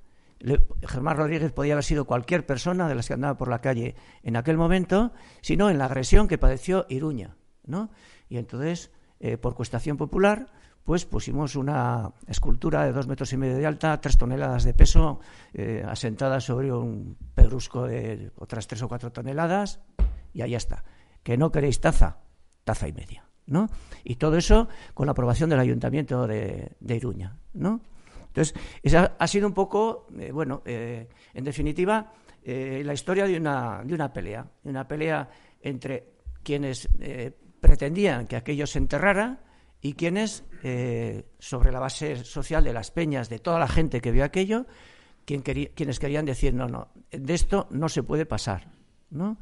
Germán Rodríguez podía haber sido cualquier persona de las que andaba por la calle en aquel momento, sino en la agresión que padeció Iruña, ¿no? Y entonces, eh, por cuestación popular, pues pusimos una escultura de dos metros y medio de alta, tres toneladas de peso, eh, asentada sobre un pedrusco de otras tres o cuatro toneladas, y ahí está. Que no queréis taza, taza y media. ¿no? Y todo eso con la aprobación del Ayuntamiento de, de Iruña. ¿no? Entonces, esa ha sido un poco, eh, bueno, eh, en definitiva, eh, la historia de una, de una pelea, una pelea entre quienes pretendían que aquello se enterrara y quienes, sobre la base social de las peñas, de toda la gente que vio aquello, quienes querían decir, no, no, de esto no se puede pasar. ¿no?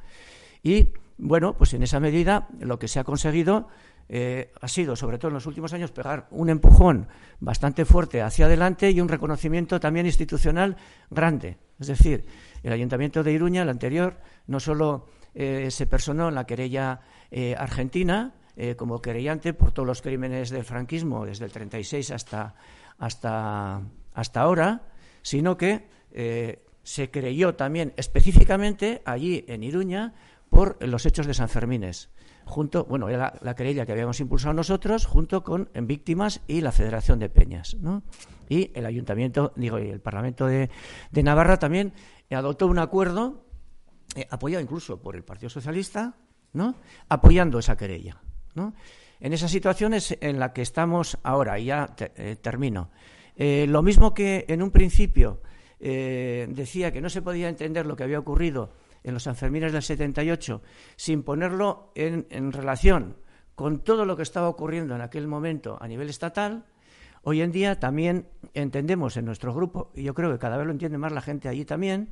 Y, bueno, pues en esa medida lo que se ha conseguido eh, ha sido, sobre todo en los últimos años, pegar un empujón bastante fuerte hacia adelante y un reconocimiento también institucional grande. Es decir, el Ayuntamiento de Iruña, el anterior, no solo eh, se personó en la querella eh, argentina como querellante por todos los crímenes del franquismo desde el 36 hasta, hasta, hasta ahora, sino que se creyó también específicamente allí en Iruña por los hechos de San Fermines junto, bueno, era la, querella que habíamos impulsado nosotros, junto con Víctimas y la Federación de Peñas, ¿no? Y el Ayuntamiento, digo, y el Parlamento de, Navarra también adoptó un acuerdo, eh, apoyado incluso por el Partido Socialista, ¿no? Apoyando esa querella, ¿no? En esa situación es en la que estamos ahora, y ya eh, termino. Eh, lo mismo que en un principio decía que no se podía entender lo que había ocurrido en los Sanfermines del 78, sin ponerlo en, relación con todo lo que estaba ocurriendo en aquel momento a nivel estatal, hoy en día también entendemos en nuestro grupo, y yo creo que cada vez lo entiende más la gente allí también,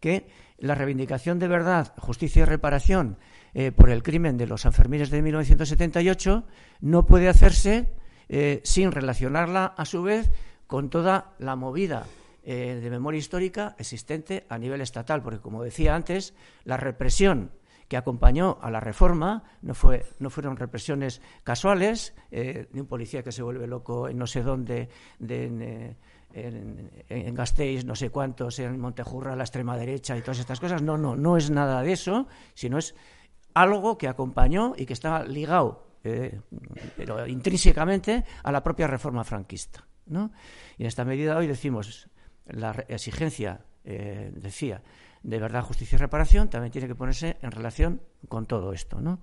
que la reivindicación de verdad, justicia y reparación eh, por el crimen de los Sanfermines de 1978 no puede hacerse eh, sin relacionarla, a su vez, con toda la movida eh, de memoria histórica existente a nivel estatal, porque como decía antes, la represión que acompañó a la reforma no, fue, no fueron represiones casuales, eh, de un policía que se vuelve loco en no sé dónde, de, en, en, Gasteiz, no sé cuántos, en Montejurra, la extrema derecha y todas estas cosas. No, no, no es nada de eso, sino es algo que acompañó y que estaba ligado, eh, pero intrínsecamente, a la propia reforma franquista. ¿no? Y en esta medida hoy decimos, la exigencia, eh, decía, de verdad, justicia y reparación también tiene que ponerse en relación con todo esto, ¿no?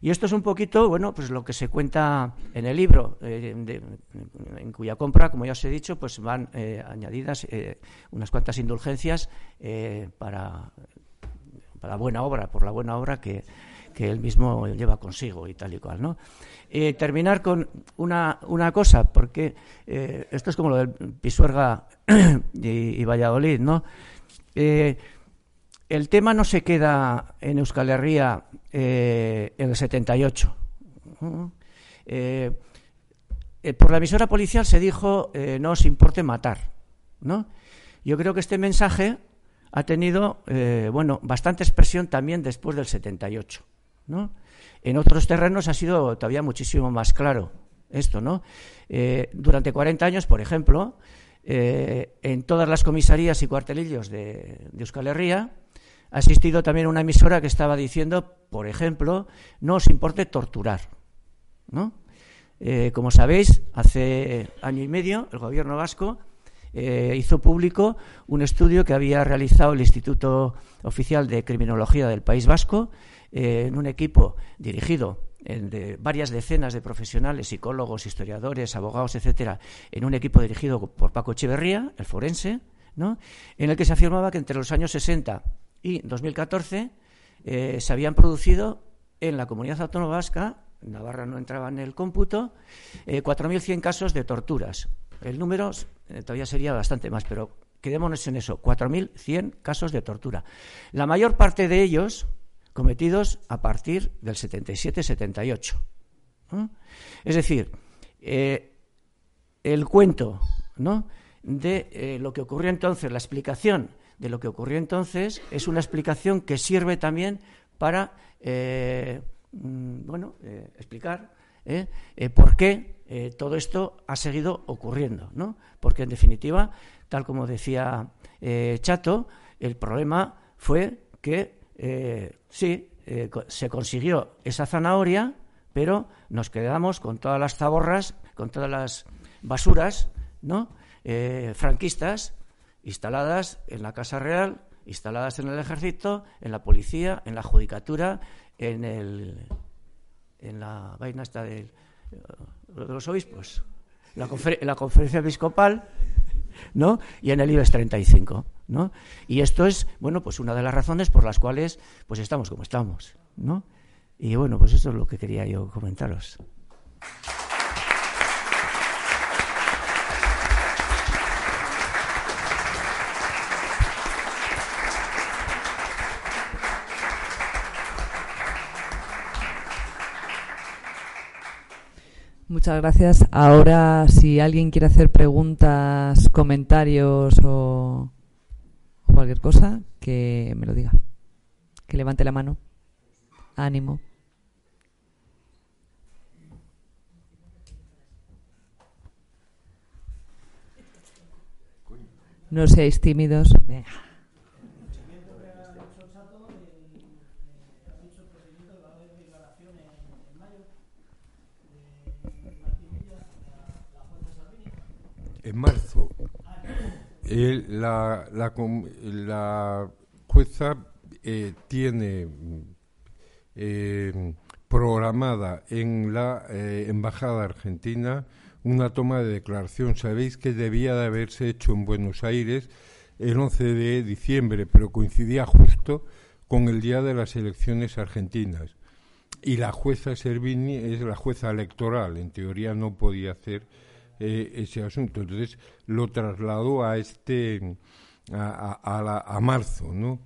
Y esto es un poquito, bueno, pues lo que se cuenta en el libro, eh, en cuya compra, como ya os he dicho, pues van eh, añadidas unas cuantas indulgencias para, para la buena obra, por la buena obra que, que él mismo lleva consigo y tal y cual, ¿no? terminar con una, una cosa, porque esto es como lo del Pisuerga y, Valladolid, ¿no? Eh, el tema no se queda en Euskal Herria eh, en el 78. Eh, por la emisora policial se dijo no os importe matar, ¿no? Yo creo que este mensaje ha tenido, bueno, bastante expresión también después del 78, ¿no? En otros terrenos ha sido todavía muchísimo más claro esto, ¿no? durante 40 años, por ejemplo, eh, en todas las comisarías y cuartelillos de, Euskal Herria. Ha asistido también una emisora que estaba diciendo, por ejemplo, no os importe torturar. ¿no? Eh, como sabéis, hace año y medio el gobierno vasco eh, hizo público un estudio que había realizado el Instituto Oficial de Criminología del País Vasco en un equipo dirigido de varias decenas de profesionales, psicólogos, historiadores, abogados, etcétera, en un equipo dirigido por Paco Echeverría, el forense, ¿no? en el que se afirmaba que entre los años 60 y 2014 eh, se habían producido en la comunidad autónoma vasca, Navarra no entraba en el cómputo, 4.100 eh, casos de torturas. El número eh, todavía sería bastante más, pero quedémonos en eso, 4.100 casos de tortura. La mayor parte de ellos cometidos a partir del 77-78. Es decir, eh, el cuento ¿no? de eh, lo que ocurrió entonces, la explicación de lo que ocurrió entonces, es una explicación que sirve también para eh, mm, bueno, explicar por qué todo esto ha seguido ocurriendo. ¿no? Porque, en definitiva, tal como decía Chato, el problema fue que sí, eh, se consiguió esa zanahoria, pero nos quedamos con todas las zaborras, con todas las basuras, ¿no? Eh, franquistas instaladas en la Casa Real, instaladas en el Ejército, en la Policía, en la Judicatura, en el, en la vaina esta de, los obispos, la, la Conferencia Episcopal, ¿no? Y en el IBEX 35. ¿no? Y esto es, bueno, pues una de las razones por las cuales pues estamos como estamos, ¿no? Y bueno, pues eso es lo que quería yo comentaros. Muchas gracias. Ahora, si alguien quiere hacer preguntas, comentarios o, cualquier cosa, que me lo diga. Que levante la mano. Ánimo. No seáis tímidos. En marzo. la, la, jueza eh, tiene eh, programada en la eh, Embajada Argentina una toma de declaración. Sabéis que debía de haberse hecho en Buenos Aires el 11 de diciembre, pero coincidía justo con el día de las elecciones argentinas. Y la jueza Servini es la jueza electoral, en teoría no podía hacer eh, ese asunto. Entonces lo trasladó a este a, a, marzo, ¿no?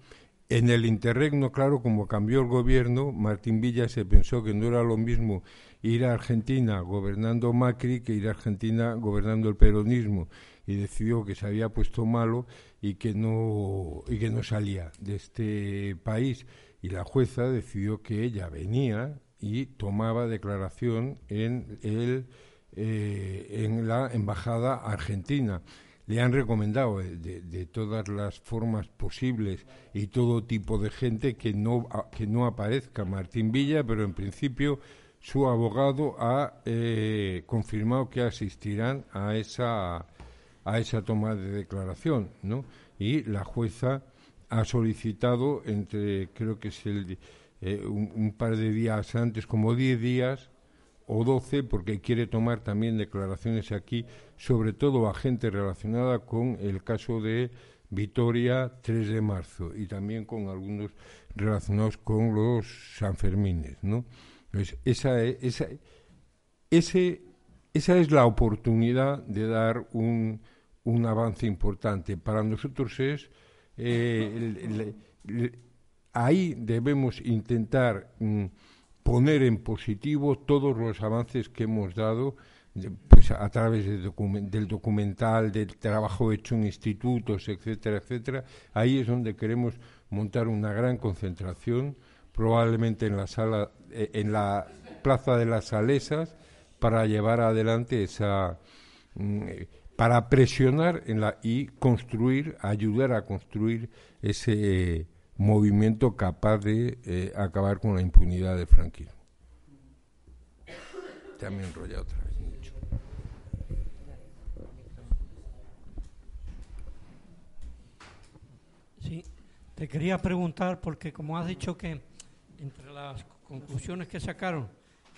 En el interregno, claro, como cambió el gobierno, Martín Villa se pensó que no era lo mismo ir a Argentina gobernando Macri que ir a Argentina gobernando el peronismo y decidió que se había puesto malo y que no y que no salía de este país y la jueza decidió que ella venía y tomaba declaración en el eh, en la embajada argentina. Le han recomendado de, todas las formas posibles y todo tipo de gente que no, que no aparezca Martín Villa, pero en principio su abogado ha eh, confirmado que asistirán a esa, a esa toma de declaración, ¿no? Y la jueza ha solicitado entre, creo que es el, eh, un, un, par de días antes, como 10 días, o 12 porque quiere tomar también declaraciones aquí, sobre todo a gente relacionada con el caso de Vitoria 3 de marzo y también con algunos relacionados con los Sanfermines, ¿no? esa, esa, ese, esa es la oportunidad de dar un, un avance importante. Para nosotros es eh, ahí debemos intentar mm, poner en positivo todos los avances que hemos dado pues a través del documental, del trabajo hecho en institutos, etcétera, etcétera. Ahí es donde queremos montar una gran concentración, probablemente en la sala, eh, en la plaza de las Salesas, para llevar adelante esa, mm, para presionar en la y construir, ayudar a construir ese movimiento capaz de eh, acabar con la impunidad de franquismo. Ya me enrollé otra vez mucho. Sí, te quería preguntar porque como has dicho que entre las conclusiones que sacaron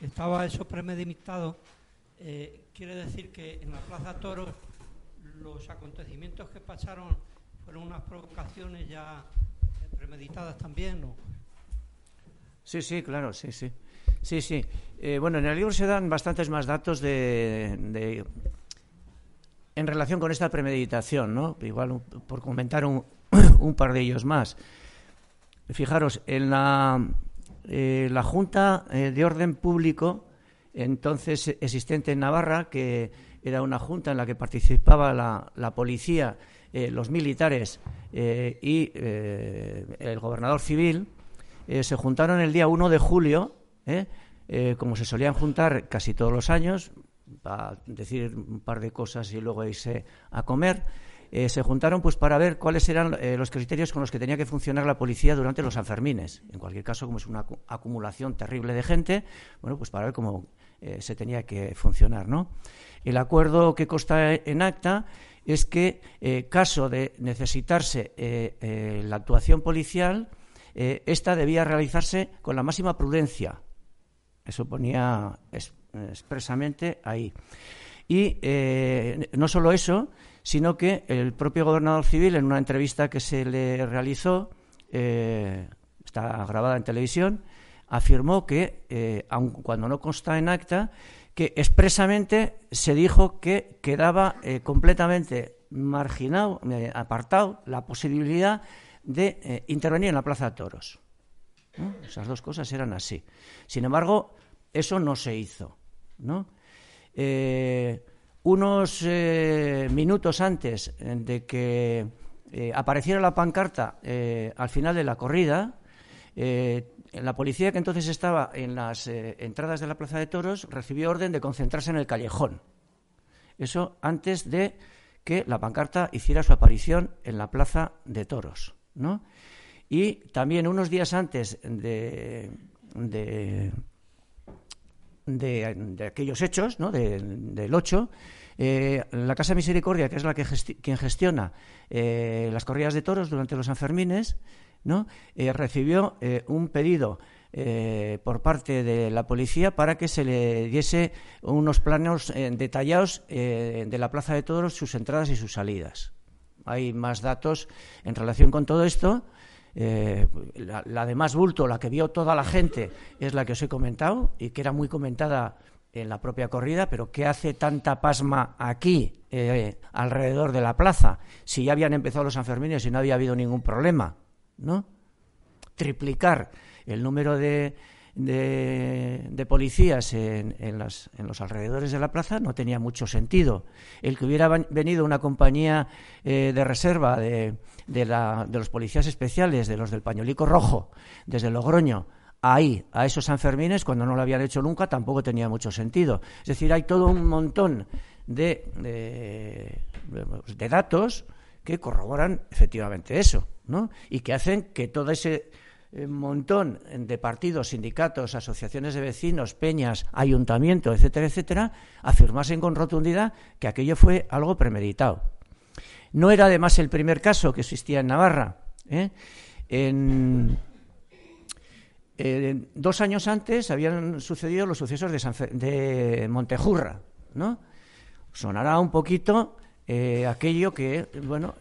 estaba eso premeditado, eh, quiere decir que en la Plaza Toros los acontecimientos que pasaron fueron unas provocaciones ya premeditadas también. Sí, sí, claro, sí, sí. Sí, sí. Eh, bueno, en el libro se dan bastantes más datos de, en relación con esta premeditación, ¿no? Igual por comentar un, par de ellos más. Fijaros, en la, eh, la Junta eh, de Orden Público, entonces existente en Navarra, que era una junta en la que participaba la, la policía eh, los militares eh, y eh, el gobernador civil se juntaron el día 1 de julio, como se solían juntar casi todos los años, para decir un par de cosas y luego irse a comer. se juntaron pues para ver cuáles eran los criterios con los que tenía que funcionar la policía durante los Sanfermines. En cualquier caso, como es una acumulación terrible de gente, bueno, pues para ver cómo se tenía que funcionar, ¿no? El acuerdo que consta en acta es que, eh, caso de necesitarse eh, eh, la actuación policial, esta debía realizarse con la máxima prudencia. Eso ponía expresamente ahí. Y no solo eso, sino que el propio gobernador civil, en una entrevista que se le realizó, está grabada en televisión, afirmó que, eh, aun cuando no consta en acta, que expresamente se dijo que quedaba eh, completamente marginado, eh, apartado, la posibilidad de eh, intervenir en la Plaza de Toros. Esas dos cosas eran así. Sin embargo, eso no se hizo. unos minutos antes de que apareciera la pancarta al final de la corrida, la policía que entonces estaba en las eh, entradas de la Plaza de Toros recibió orden de concentrarse en el callejón. Eso antes de que la pancarta hiciera su aparición en la Plaza de Toros. ¿no? Y también unos días antes de, de, aquellos hechos, ¿no? del 8, eh, la Casa Misericordia, que es la que quien gestiona eh, las corridas de toros durante los Sanfermines, ¿no? Eh, recibió eh, un pedido eh, por parte de la policía para que se le diese unos planos detallados de la Plaza de Toros, sus entradas y sus salidas. Hay más datos en relación con todo esto. la, la, de más bulto, la que vio toda la gente, es la que os he comentado y que era muy comentada en la propia corrida, pero ¿qué hace tanta pasma aquí, alrededor de la plaza, si ya habían empezado los Sanfermines y no había habido ningún problema? ¿No? Triplicar el número de, de, policías en, en, los alrededores de la plaza no tenía mucho sentido. El que hubiera venido una compañía eh, de reserva de, de, la, de, los policías especiales, de los del pañolico rojo, desde Logroño, ahí, a esos Sanfermines, cuando no lo habían hecho nunca, tampoco tenía mucho sentido. Es decir, hay todo un montón de, de datos que corroboran efectivamente eso, Y que hacen que todo ese eh, montón de partidos, sindicatos, asociaciones de vecinos, peñas, ayuntamiento, etcétera, etcétera, afirmasen con rotundidad que aquello fue algo premeditado. No era además el primer caso que existía en Navarra. ¿eh? En, dos años antes habían sucedido los sucesos de, de Montejurra, ¿no? Sonará un poquito eh, aquello que, bueno,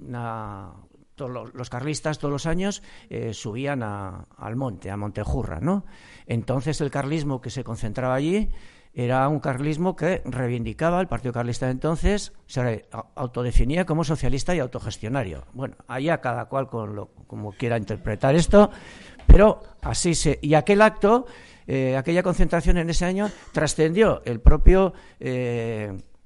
eh, todos los, carlistas todos los años eh, subían al monte, a Montejurra, ¿no? Entonces el carlismo que se concentraba allí era un carlismo que reivindicaba, el Partido Carlista de entonces se autodefinía como socialista y autogestionario. Bueno, allá cada cual con lo, como quiera interpretar esto, pero así se... Y aquel acto, aquella concentración en ese año trascendió el propio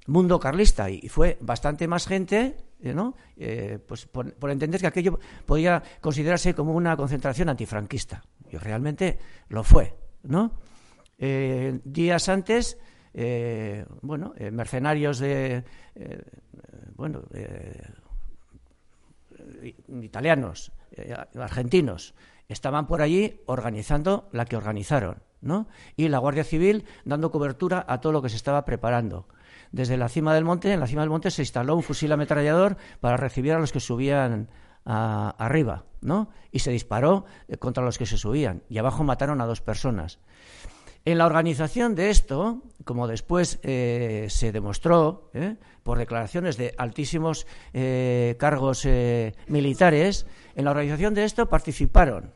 mundo carlista y fue bastante más gente, eh, ¿no? Eh, pues por, entender que aquello podía considerarse como una concentración antifranquista. Y realmente lo fue, ¿no? Eh, días antes, bueno, mercenarios de, bueno, italianos, argentinos, estaban por allí organizando la que organizaron, ¿no? Y la Guardia Civil dando cobertura a todo lo que se estaba preparando desde la cima del monte, en la cima del monte se instaló un fusil ametrallador para recibir a los que subían arriba, ¿no? Y se disparó eh, contra los que se subían y abajo mataron a dos personas. En la organización de esto, como después eh, se demostró eh, por declaraciones de altísimos cargos militares, en la organización de esto participaron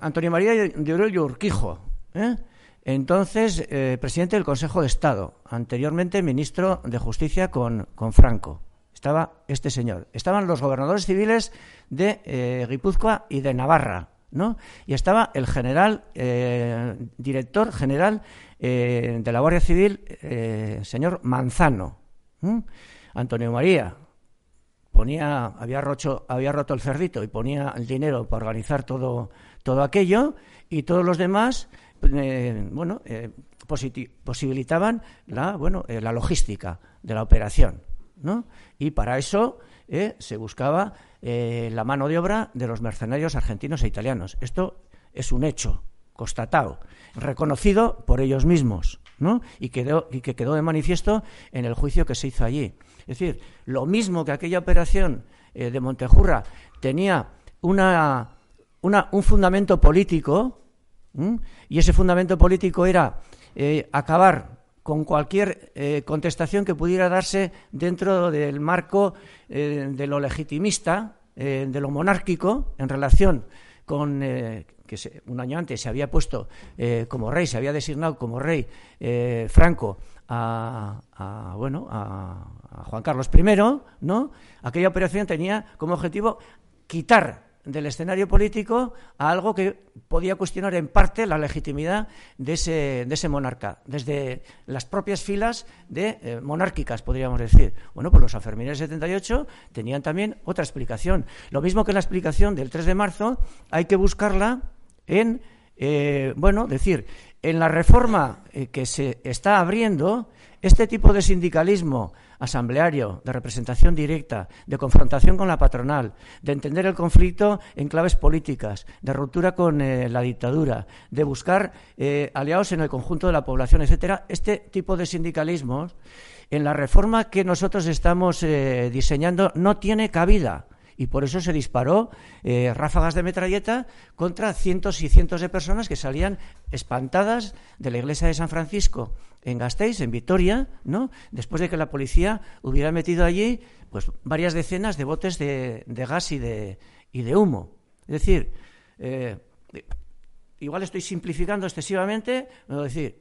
Antonio María de Aurelio Urquijo, entonces, eh, presidente del Consejo de Estado, anteriormente ministro de Justicia con, Franco. Estaba este señor. Estaban los gobernadores civiles de eh, Guipúzcoa y de Navarra, ¿no? Y estaba el general, eh, director general de la Guardia Civil, señor Manzano. Antonio María ponía, había, había roto el cerdito y ponía el dinero para organizar todo, todo aquello, y todos los demás eh, bueno, eh, posibilitaban la, bueno, eh, la logística de la operación. ¿no? Y para eso se buscaba la mano de obra de los mercenarios argentinos e italianos. Esto es un hecho constatado, reconocido por ellos mismos, ¿no? y, quedó, y que quedó de manifiesto en el juicio que se hizo allí. Es decir, lo mismo que aquella operación de Montejurra tenía una, una, un fundamento político, y ese fundamento político era eh, acabar con cualquier eh, contestación que pudiera darse dentro del marco eh, de lo legitimista de lo monárquico en relación con que un año antes se había puesto como rey, se había designado como rey Franco a, bueno a, a, Juan Carlos I, ¿no? Aquella operación tenía como objetivo quitar del escenario político a algo que podía cuestionar en parte la legitimidad de ese, de ese monarca, desde las propias filas de eh, monárquicas, podríamos decir. Bueno, pues los Sanfermines del 78 tenían también otra explicación. Lo mismo que la explicación del 3 de marzo, hay que buscarla en, eh, bueno, decir, en la reforma eh, que se está abriendo, este tipo de sindicalismo asambleario, de representación directa, de confrontación con la patronal, de entender el conflicto en claves políticas, de ruptura con eh, la dictadura, de buscar eh, aliados en el conjunto de la población, etcétera, este tipo de sindicalismos en la reforma que nosotros estamos eh, diseñando no tiene cabida y por eso se disparó ráfagas de metralleta contra cientos y cientos de personas que salían espantadas de la iglesia de San Francisco en Gasteiz, en Vitoria, ¿no? después de que la policía hubiera metido allí pues, varias decenas de botes de, gas y de, humo. Es decir, eh, igual estoy simplificando excesivamente, pero decir,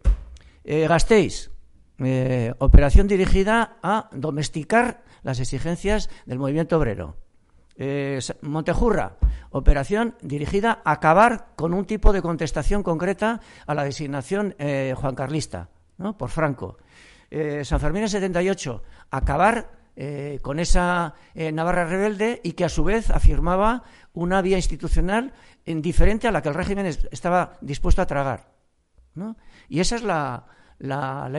eh, Gasteiz, eh, operación dirigida a domesticar las exigencias del movimiento obrero. Montejurra, operación dirigida a acabar con un tipo de contestación concreta a la designación Juan Carlista por Franco. Eh, San Fermín en 78, acabar eh, con esa eh, Navarra rebelde y que a su vez afirmaba una vía institucional diferente a la que el régimen estaba dispuesto a tragar. Y esa es la,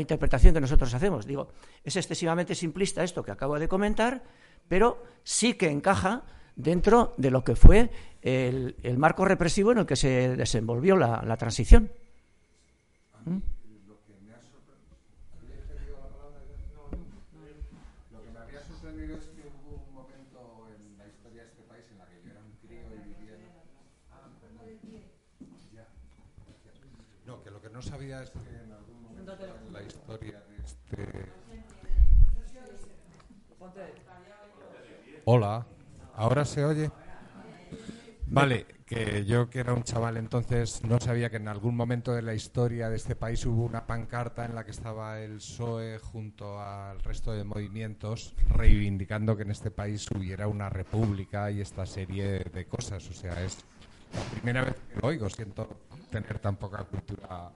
interpretación que nosotros hacemos. Digo, es excesivamente simplista esto que acabo de comentar, pero sí que encaja dentro de lo que fue el, marco represivo en el que se desenvolvió la, transición. ¿Mm? no sabía es que en algún momento en la historia de este... Hola, ¿ahora se oye? Vale, que yo que era un chaval entonces no sabía que en algún momento de la historia de este país hubo una pancarta en la que estaba el PSOE junto al resto de movimientos reivindicando que en este país hubiera una república y esta serie de cosas. O sea, es la primera vez que lo oigo, siento tener tan poca cultura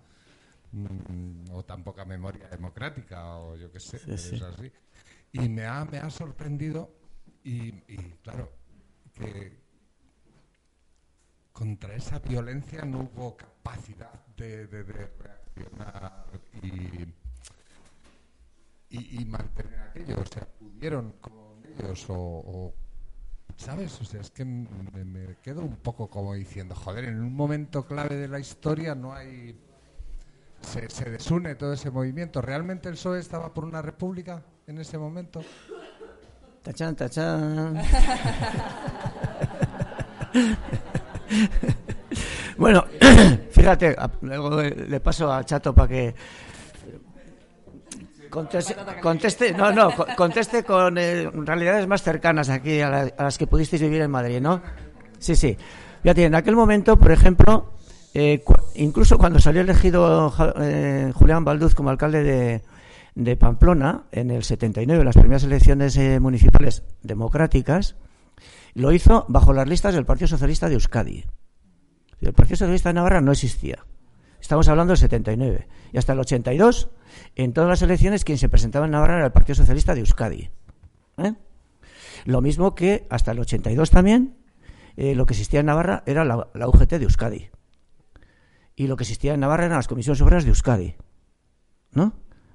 Mm, o tan poca memoria democrática o yo qué sé, Es así. Y me ha, me ha sorprendido y, claro, que contra esa violencia no hubo capacidad de, reaccionar y, mantener aquello, o sea, pudieron con ellos o, ¿Sabes? O sea, es que me, quedo un poco como diciendo, joder, en un momento clave de la historia no hay se, desune todo ese movimiento. ¿Realmente el PSOE estaba por una república en ese momento? Tachán, tachán. bueno, fíjate, luego le paso a Chato para que conteste, no, no, conteste con eh, realidades más cercanas aquí a, las que pudisteis vivir en Madrid, ¿no? Sí, sí. Fíjate, en aquel momento, por ejemplo, eh, incluso cuando salió elegido eh, Julián Balduz como alcalde de, Pamplona, en el 79, las primeras elecciones eh, municipales democráticas, lo hizo bajo las listas del Partido Socialista de Euskadi. El Partido Socialista de Navarra no existía. Estamos hablando del 79. Y hasta el 82, en todas las elecciones, quien se presentaba en Navarra era el Partido Socialista de Euskadi. Lo mismo que hasta el 82 también, lo que existía en Navarra era la UGT de Euskadi y lo que existía en Navarra eran las comisiones obreras de Euskadi, ¿no?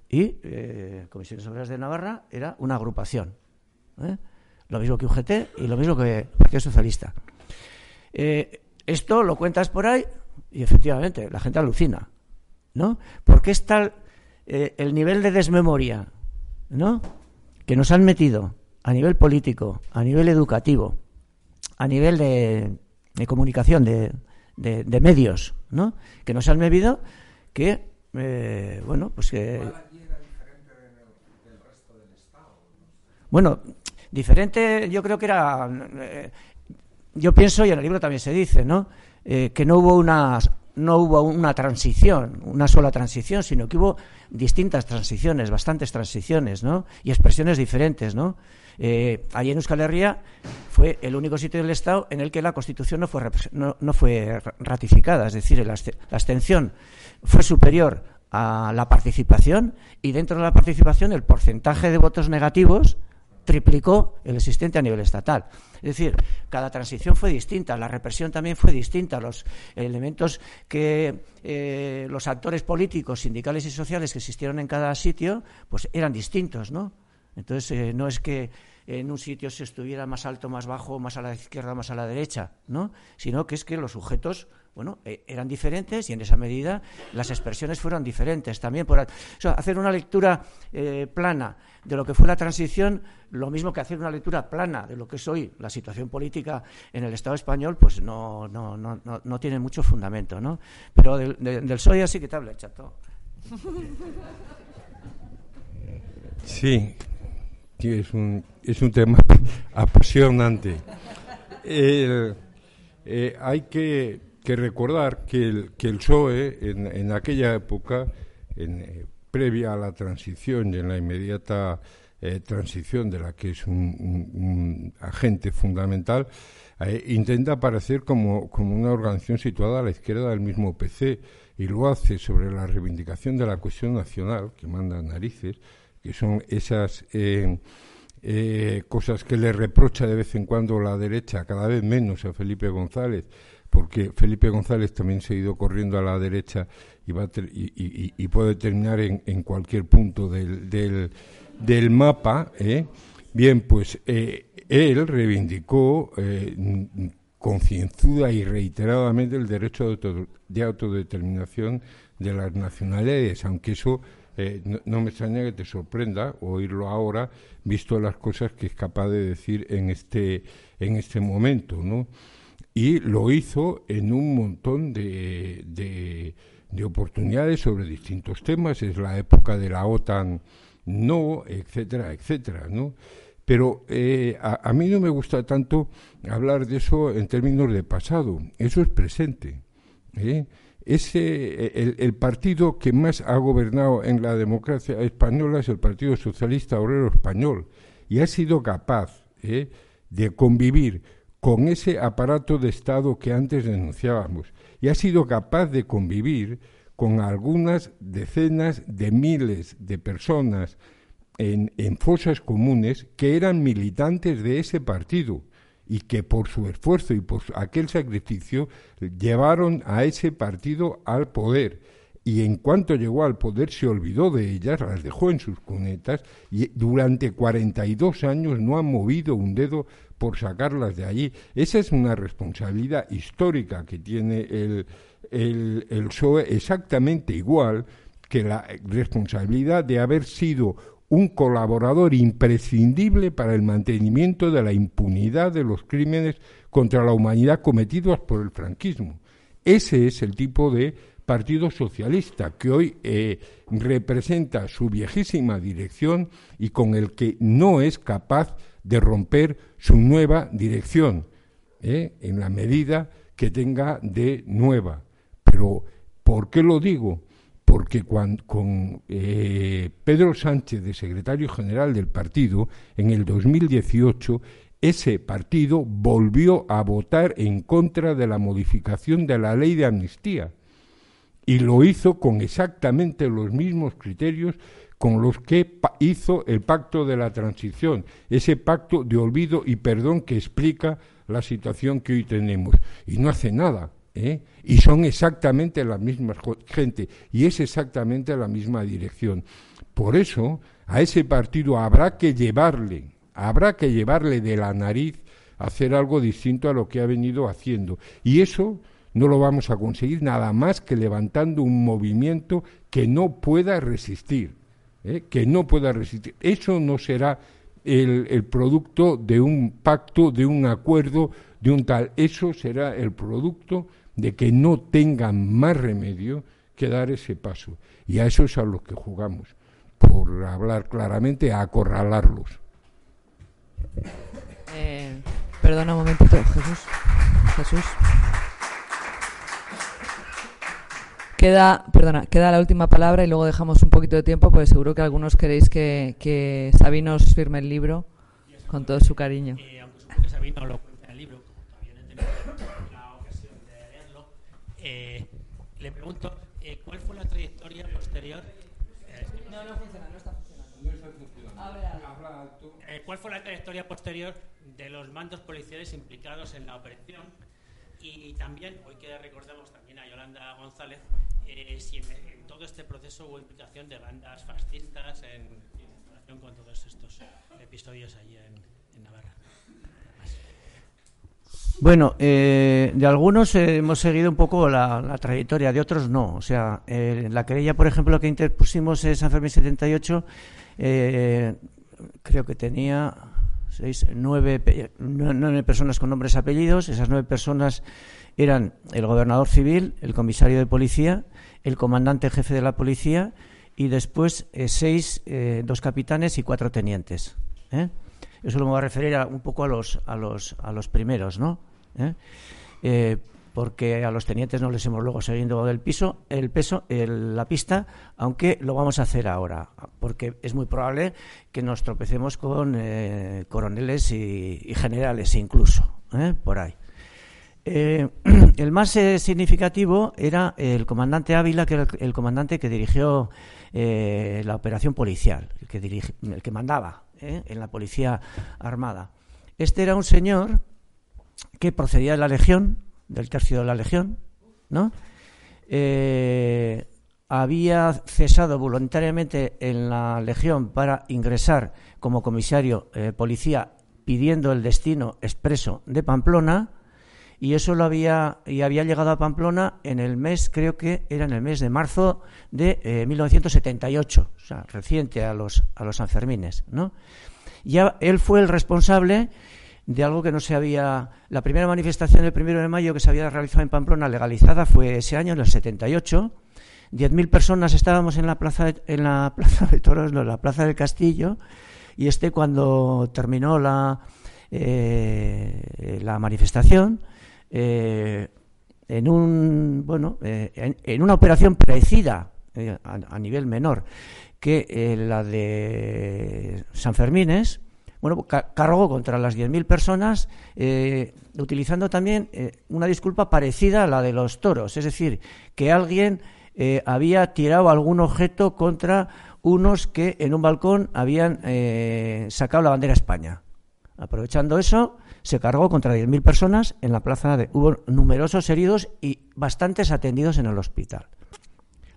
Y eh, comisiones obreras de Navarra era una agrupación, ¿eh? lo mismo que UGT y lo mismo que Partido Socialista. Eh, esto lo cuentas por ahí y efectivamente la gente alucina, ¿no? Porque es tal el nivel de desmemoria, ¿no? Que nos han metido a nivel político, a nivel educativo, a nivel de, de comunicación, de, de, medios, ¿no? Que nos han bebido que, eh, bueno, pues que... Bueno, diferente yo creo que era... Eh, yo pienso, y en el libro también se dice, ¿no? Eh, que no hubo una no hubo una transición, una sola transición, sino que hubo distintas transiciones, bastantes transiciones, ¿no? Y expresiones diferentes, ¿no? Eh, allí en Euskal Herria fue el único sitio del Estado en el que la Constitución no fue, no, fue ratificada, es decir, la, abstención fue superior a la participación y dentro de la participación el porcentaje de votos negativos triplicó el existente a nivel estatal. Es decir, cada transición fue distinta, la represión también fue distinta, los elementos que eh, los actores políticos, sindicales y sociales que existieron en cada sitio, pues eran distintos, ¿no? Entonces, eh, no es que en un sitio se estuviera más alto, más bajo, más a la izquierda, más a la derecha, ¿no? Sino que es que los sujetos, bueno, eh, eran diferentes y en esa medida las expresiones fueron diferentes. También por hacer una lectura eh, plana de lo que fue la transición, lo mismo que hacer una lectura plana de lo que es hoy la situación política en el Estado español, pues no, no, no, no, tiene mucho fundamento, ¿no? Pero del, del soya sí que te habla, chato. Sí, es un, es un tema apasionante. Eh, hay que, recordar que el, que el PSOE en, aquella época, en, eh, previa a la transición y en la inmediata eh, transición de la que es un, agente fundamental, intenta aparecer como, como una organización situada a la izquierda del mismo PC y lo hace sobre la reivindicación de la cuestión nacional, que manda narices, que son esas eh, eh, cosas que le reprocha de vez en cuando la derecha, cada vez menos a Felipe González, porque Felipe González también se ha ido corriendo a la derecha y, va y, puede terminar en, cualquier punto del, del, mapa. ¿eh? Bien, pues él reivindicó concienzuda y reiteradamente el derecho de autodeterminación de las nacionalidades, aunque eso eh, no, me extraña que te sorprenda oírlo ahora, visto las cosas que es capaz de decir en este, en este momento, ¿no? Y lo hizo en un montón de, de, oportunidades sobre distintos temas, es la época de la OTAN, no, etcétera, etcétera, ¿no? Pero eh, a, mí no me gusta tanto hablar de eso en términos de pasado, eso es presente. ¿eh? ese, el, partido que más ha gobernado en la democracia española es el Partido Socialista Obrero Español y ha sido capaz ¿eh? de convivir con ese aparato de Estado que antes denunciábamos y ha sido capaz de convivir con algunas decenas de miles de personas en, fosas comunes que eran militantes de ese partido y que por su esfuerzo y por aquel sacrificio llevaron a ese partido al poder. Y en cuanto llegó al poder se olvidó de ellas, las dejó en sus cunetas y durante 42 años no han movido un dedo por sacarlas de allí. Esa es una responsabilidad histórica que tiene el, el, el PSOE exactamente igual que la responsabilidad de haber sido un colaborador imprescindible para el mantenimiento de la impunidad de los crímenes contra la humanidad cometidos por el franquismo. Ese es el tipo de Partido Socialista que hoy eh, representa su viejísima dirección y con el que no es capaz de romper su nueva dirección, eh, en la medida que tenga de nueva. Pero, ¿por qué lo digo? porque con eh, Pedro Sánchez de secretario general del partido, en el 2018, ese partido volvió a votar en contra de la modificación de la ley de amnistía y lo hizo con exactamente los mismos criterios con los que hizo el pacto de la transición, ese pacto de olvido y perdón que explica la situación que hoy tenemos. Y no hace nada. ¿eh? y son exactamente la misma gente y es exactamente la misma dirección. Por eso a ese partido habrá que llevarle, habrá que llevarle de la nariz a hacer algo distinto a lo que ha venido haciendo. Y eso no lo vamos a conseguir nada más que levantando un movimiento que no pueda resistir, ¿eh? que no pueda resistir. Eso no será el, producto de un pacto, de un acuerdo, de un tal. Eso será el producto de que no tengan más remedio que dar ese paso. Y a eso es a los que jugamos, por hablar claramente, a acorralarlos. Eh, Perdona un momentito, Jesús. Jesús. Queda, perdona, queda la última palabra y luego dejamos un poquito de tiempo, porque seguro que algunos queréis que, que Sabino os firme el libro con todo su cariño. Eh, aunque supongo que Sabino lo cuenta en el libro, como todavía no he tenido la ocasión de leerlo, eh, le pregunto, eh, ¿cuál fue la trayectoria posterior? No, no funciona, no está Eh, ¿Cuál fue la trayectoria posterior de los mandos policiales implicados en la operación? Y también, hoy que recordamos también a Yolanda González, eh, si en, todo este proceso hubo implicación de bandas fascistas en, en relación con todos estos episodios allí en, Navarra. Bueno, eh, de algunos hemos seguido un poco la, la trayectoria, de otros no. O sea, eh, la querella, por ejemplo, que interpusimos en San Fermín 78, eh, creo que tenía seis, nueve, pe- nue- nueve personas con nombres y apellidos. Esas nueve personas eran el gobernador civil, el comisario de policía, el comandante jefe de la policía y después eh, seis, eh, dos capitanes y cuatro tenientes. ¿eh? Eso lo me voy a referir a- un poco a los, a los, a los primeros, ¿no? Porque a los tenientes no les hemos luego seguido del piso, el peso, la pista, aunque lo vamos a hacer ahora, porque es muy probable que nos tropecemos con eh, coroneles y, y generales incluso, ¿eh? por ahí. Eh, el más eh, significativo era el comandante Ávila, que era el, comandante que dirigió la operación policial, el que, dirige- el que mandaba en la policía armada. Este era un señor que procedía de la Legión, del tercio de la Legión, ¿no? Eh, había cesado voluntariamente en la Legión para ingresar como comisario eh, policía pidiendo el destino expreso de Pamplona y eso lo había y había llegado a Pamplona en el mes creo que era en el mes de marzo de eh, 1978 o sea reciente a los a los Sanfermines no ya él fue el responsable de algo que no se había la primera manifestación del primero de mayo que se había realizado en Pamplona legalizada fue ese año en el 78 10.000 personas estábamos en la plaza de, en la plaza de toros no en la plaza del Castillo y este cuando terminó la eh, la manifestación eh, en un bueno eh, en, en, una operación parecida eh, a, a, nivel menor que la de San Fermines bueno ca cargó contra las 10.000 personas eh, utilizando también eh, una disculpa parecida a la de los toros. Es decir que alguien eh, había tirado algún objeto contra unos que en un balcón habían sacado la bandera España. Aprovechando eso se cargó contra 10.000 personas en la plaza de... Hubo numerosos heridos y bastantes atendidos en el hospital.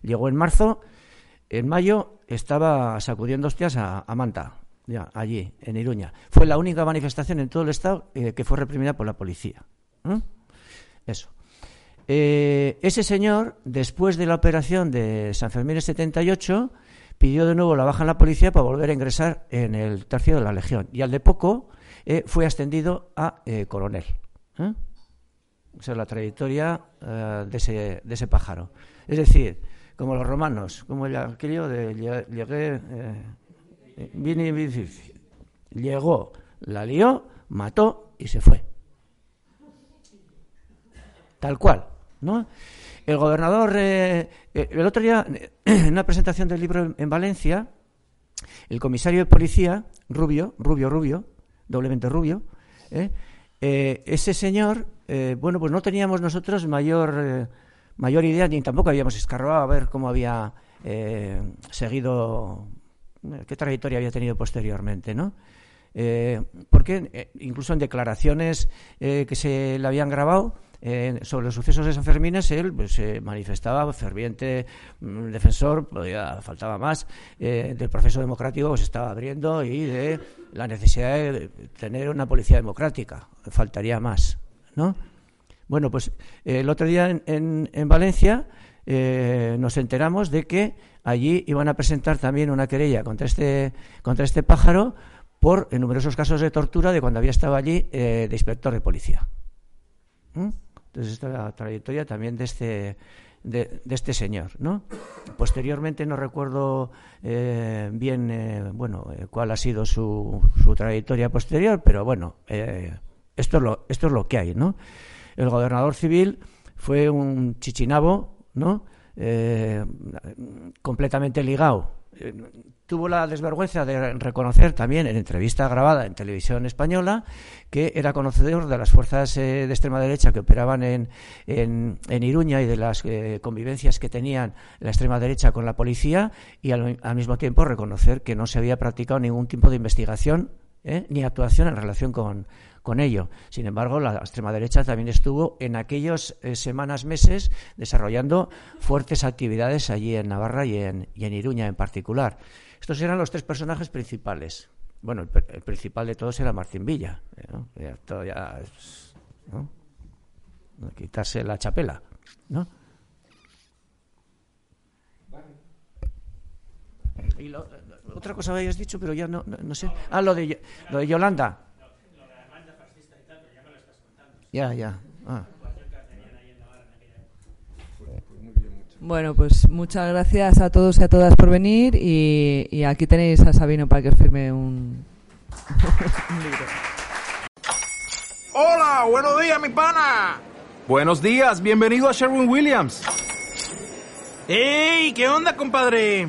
Llegó en marzo, en mayo estaba sacudiendo hostias a Manta, ya, allí, en Iruña. Fue la única manifestación en todo el Estado eh, que fue reprimida por la policía. Eso. Eh, ese señor, después de la operación de San Fermín el 78, pidió de nuevo la baja en la policía para volver a ingresar en el tercio de la Legión. Y al de poco eh, fue ascendido a coronel. Esa es la trayectoria de, ese, de, ese, pájaro. Es decir, como los romanos, como el aquello de llegué, vine, vine, llegó, la lió, mató y se fue. Tal cual, ¿no? El gobernador, eh, el otro día, en una presentación del libro en Valencia, el comisario de policía, Rubio, Rubio, Rubio, doblemente rubio, ¿eh? Eh, ese señor, eh, bueno, pues no teníamos nosotros mayor, mayor idea, ni tampoco habíamos escarbado a ver cómo había seguido, qué trayectoria había tenido posteriormente, ¿no? porque incluso en declaraciones que se le habían grabado, eh, sobre los sucesos de San Fermín, él pues, se eh, manifestaba ferviente mm, defensor, podía, faltaba más, eh, del proceso democrático que se estaba abriendo y de la necesidad de tener una policía democrática. Faltaría más, ¿no? Bueno, pues el otro día en, en, en Valencia eh, nos enteramos de que allí iban a presentar también una querella contra este, contra este pájaro por numerosos casos de tortura de cuando había estado allí eh, de inspector de policía. ¿Mm? Entonces, esta es la trayectoria también de este, de, este señor, ¿no? Posteriormente no recuerdo eh, bien, eh, bueno, eh, cuál ha sido su, su, trayectoria posterior, pero bueno, eh, Esto es lo, esto es lo que hay, ¿no? El gobernador civil fue un chichinabo, ¿no? Eh, completamente ligado. Eh, tuvo la desvergüenza de reconocer también en entrevista grabada en televisión española que era conocedor de las fuerzas eh, de extrema derecha que operaban en, en, Iruña y de las convivencias que tenían la extrema derecha con la policía y al, mismo tiempo reconocer que no se había practicado ningún tipo de investigación ni actuación en relación con, con ello. Sin embargo, la extrema derecha también estuvo en aquellos eh, semanas, meses, desarrollando fuertes actividades allí en Navarra y en, y en Iruña en particular. Estos eran los tres personajes principales. Bueno, el, principal de todos era Martín Villa. ¿eh? Quitarse la chapela, ¿no? Y otra cosa habías dicho, pero ya no, no, sé. Ah, lo de, lo de Yolanda. Ya, ya. Ah. Bueno, pues muchas gracias a todos y a todas por venir y, aquí tenéis a Sabino para que os firme un, libro. Hola, buenos días, mi pana. Buenos días, bienvenido a Sherwin Williams. ¡Ey! ¿Qué onda, compadre?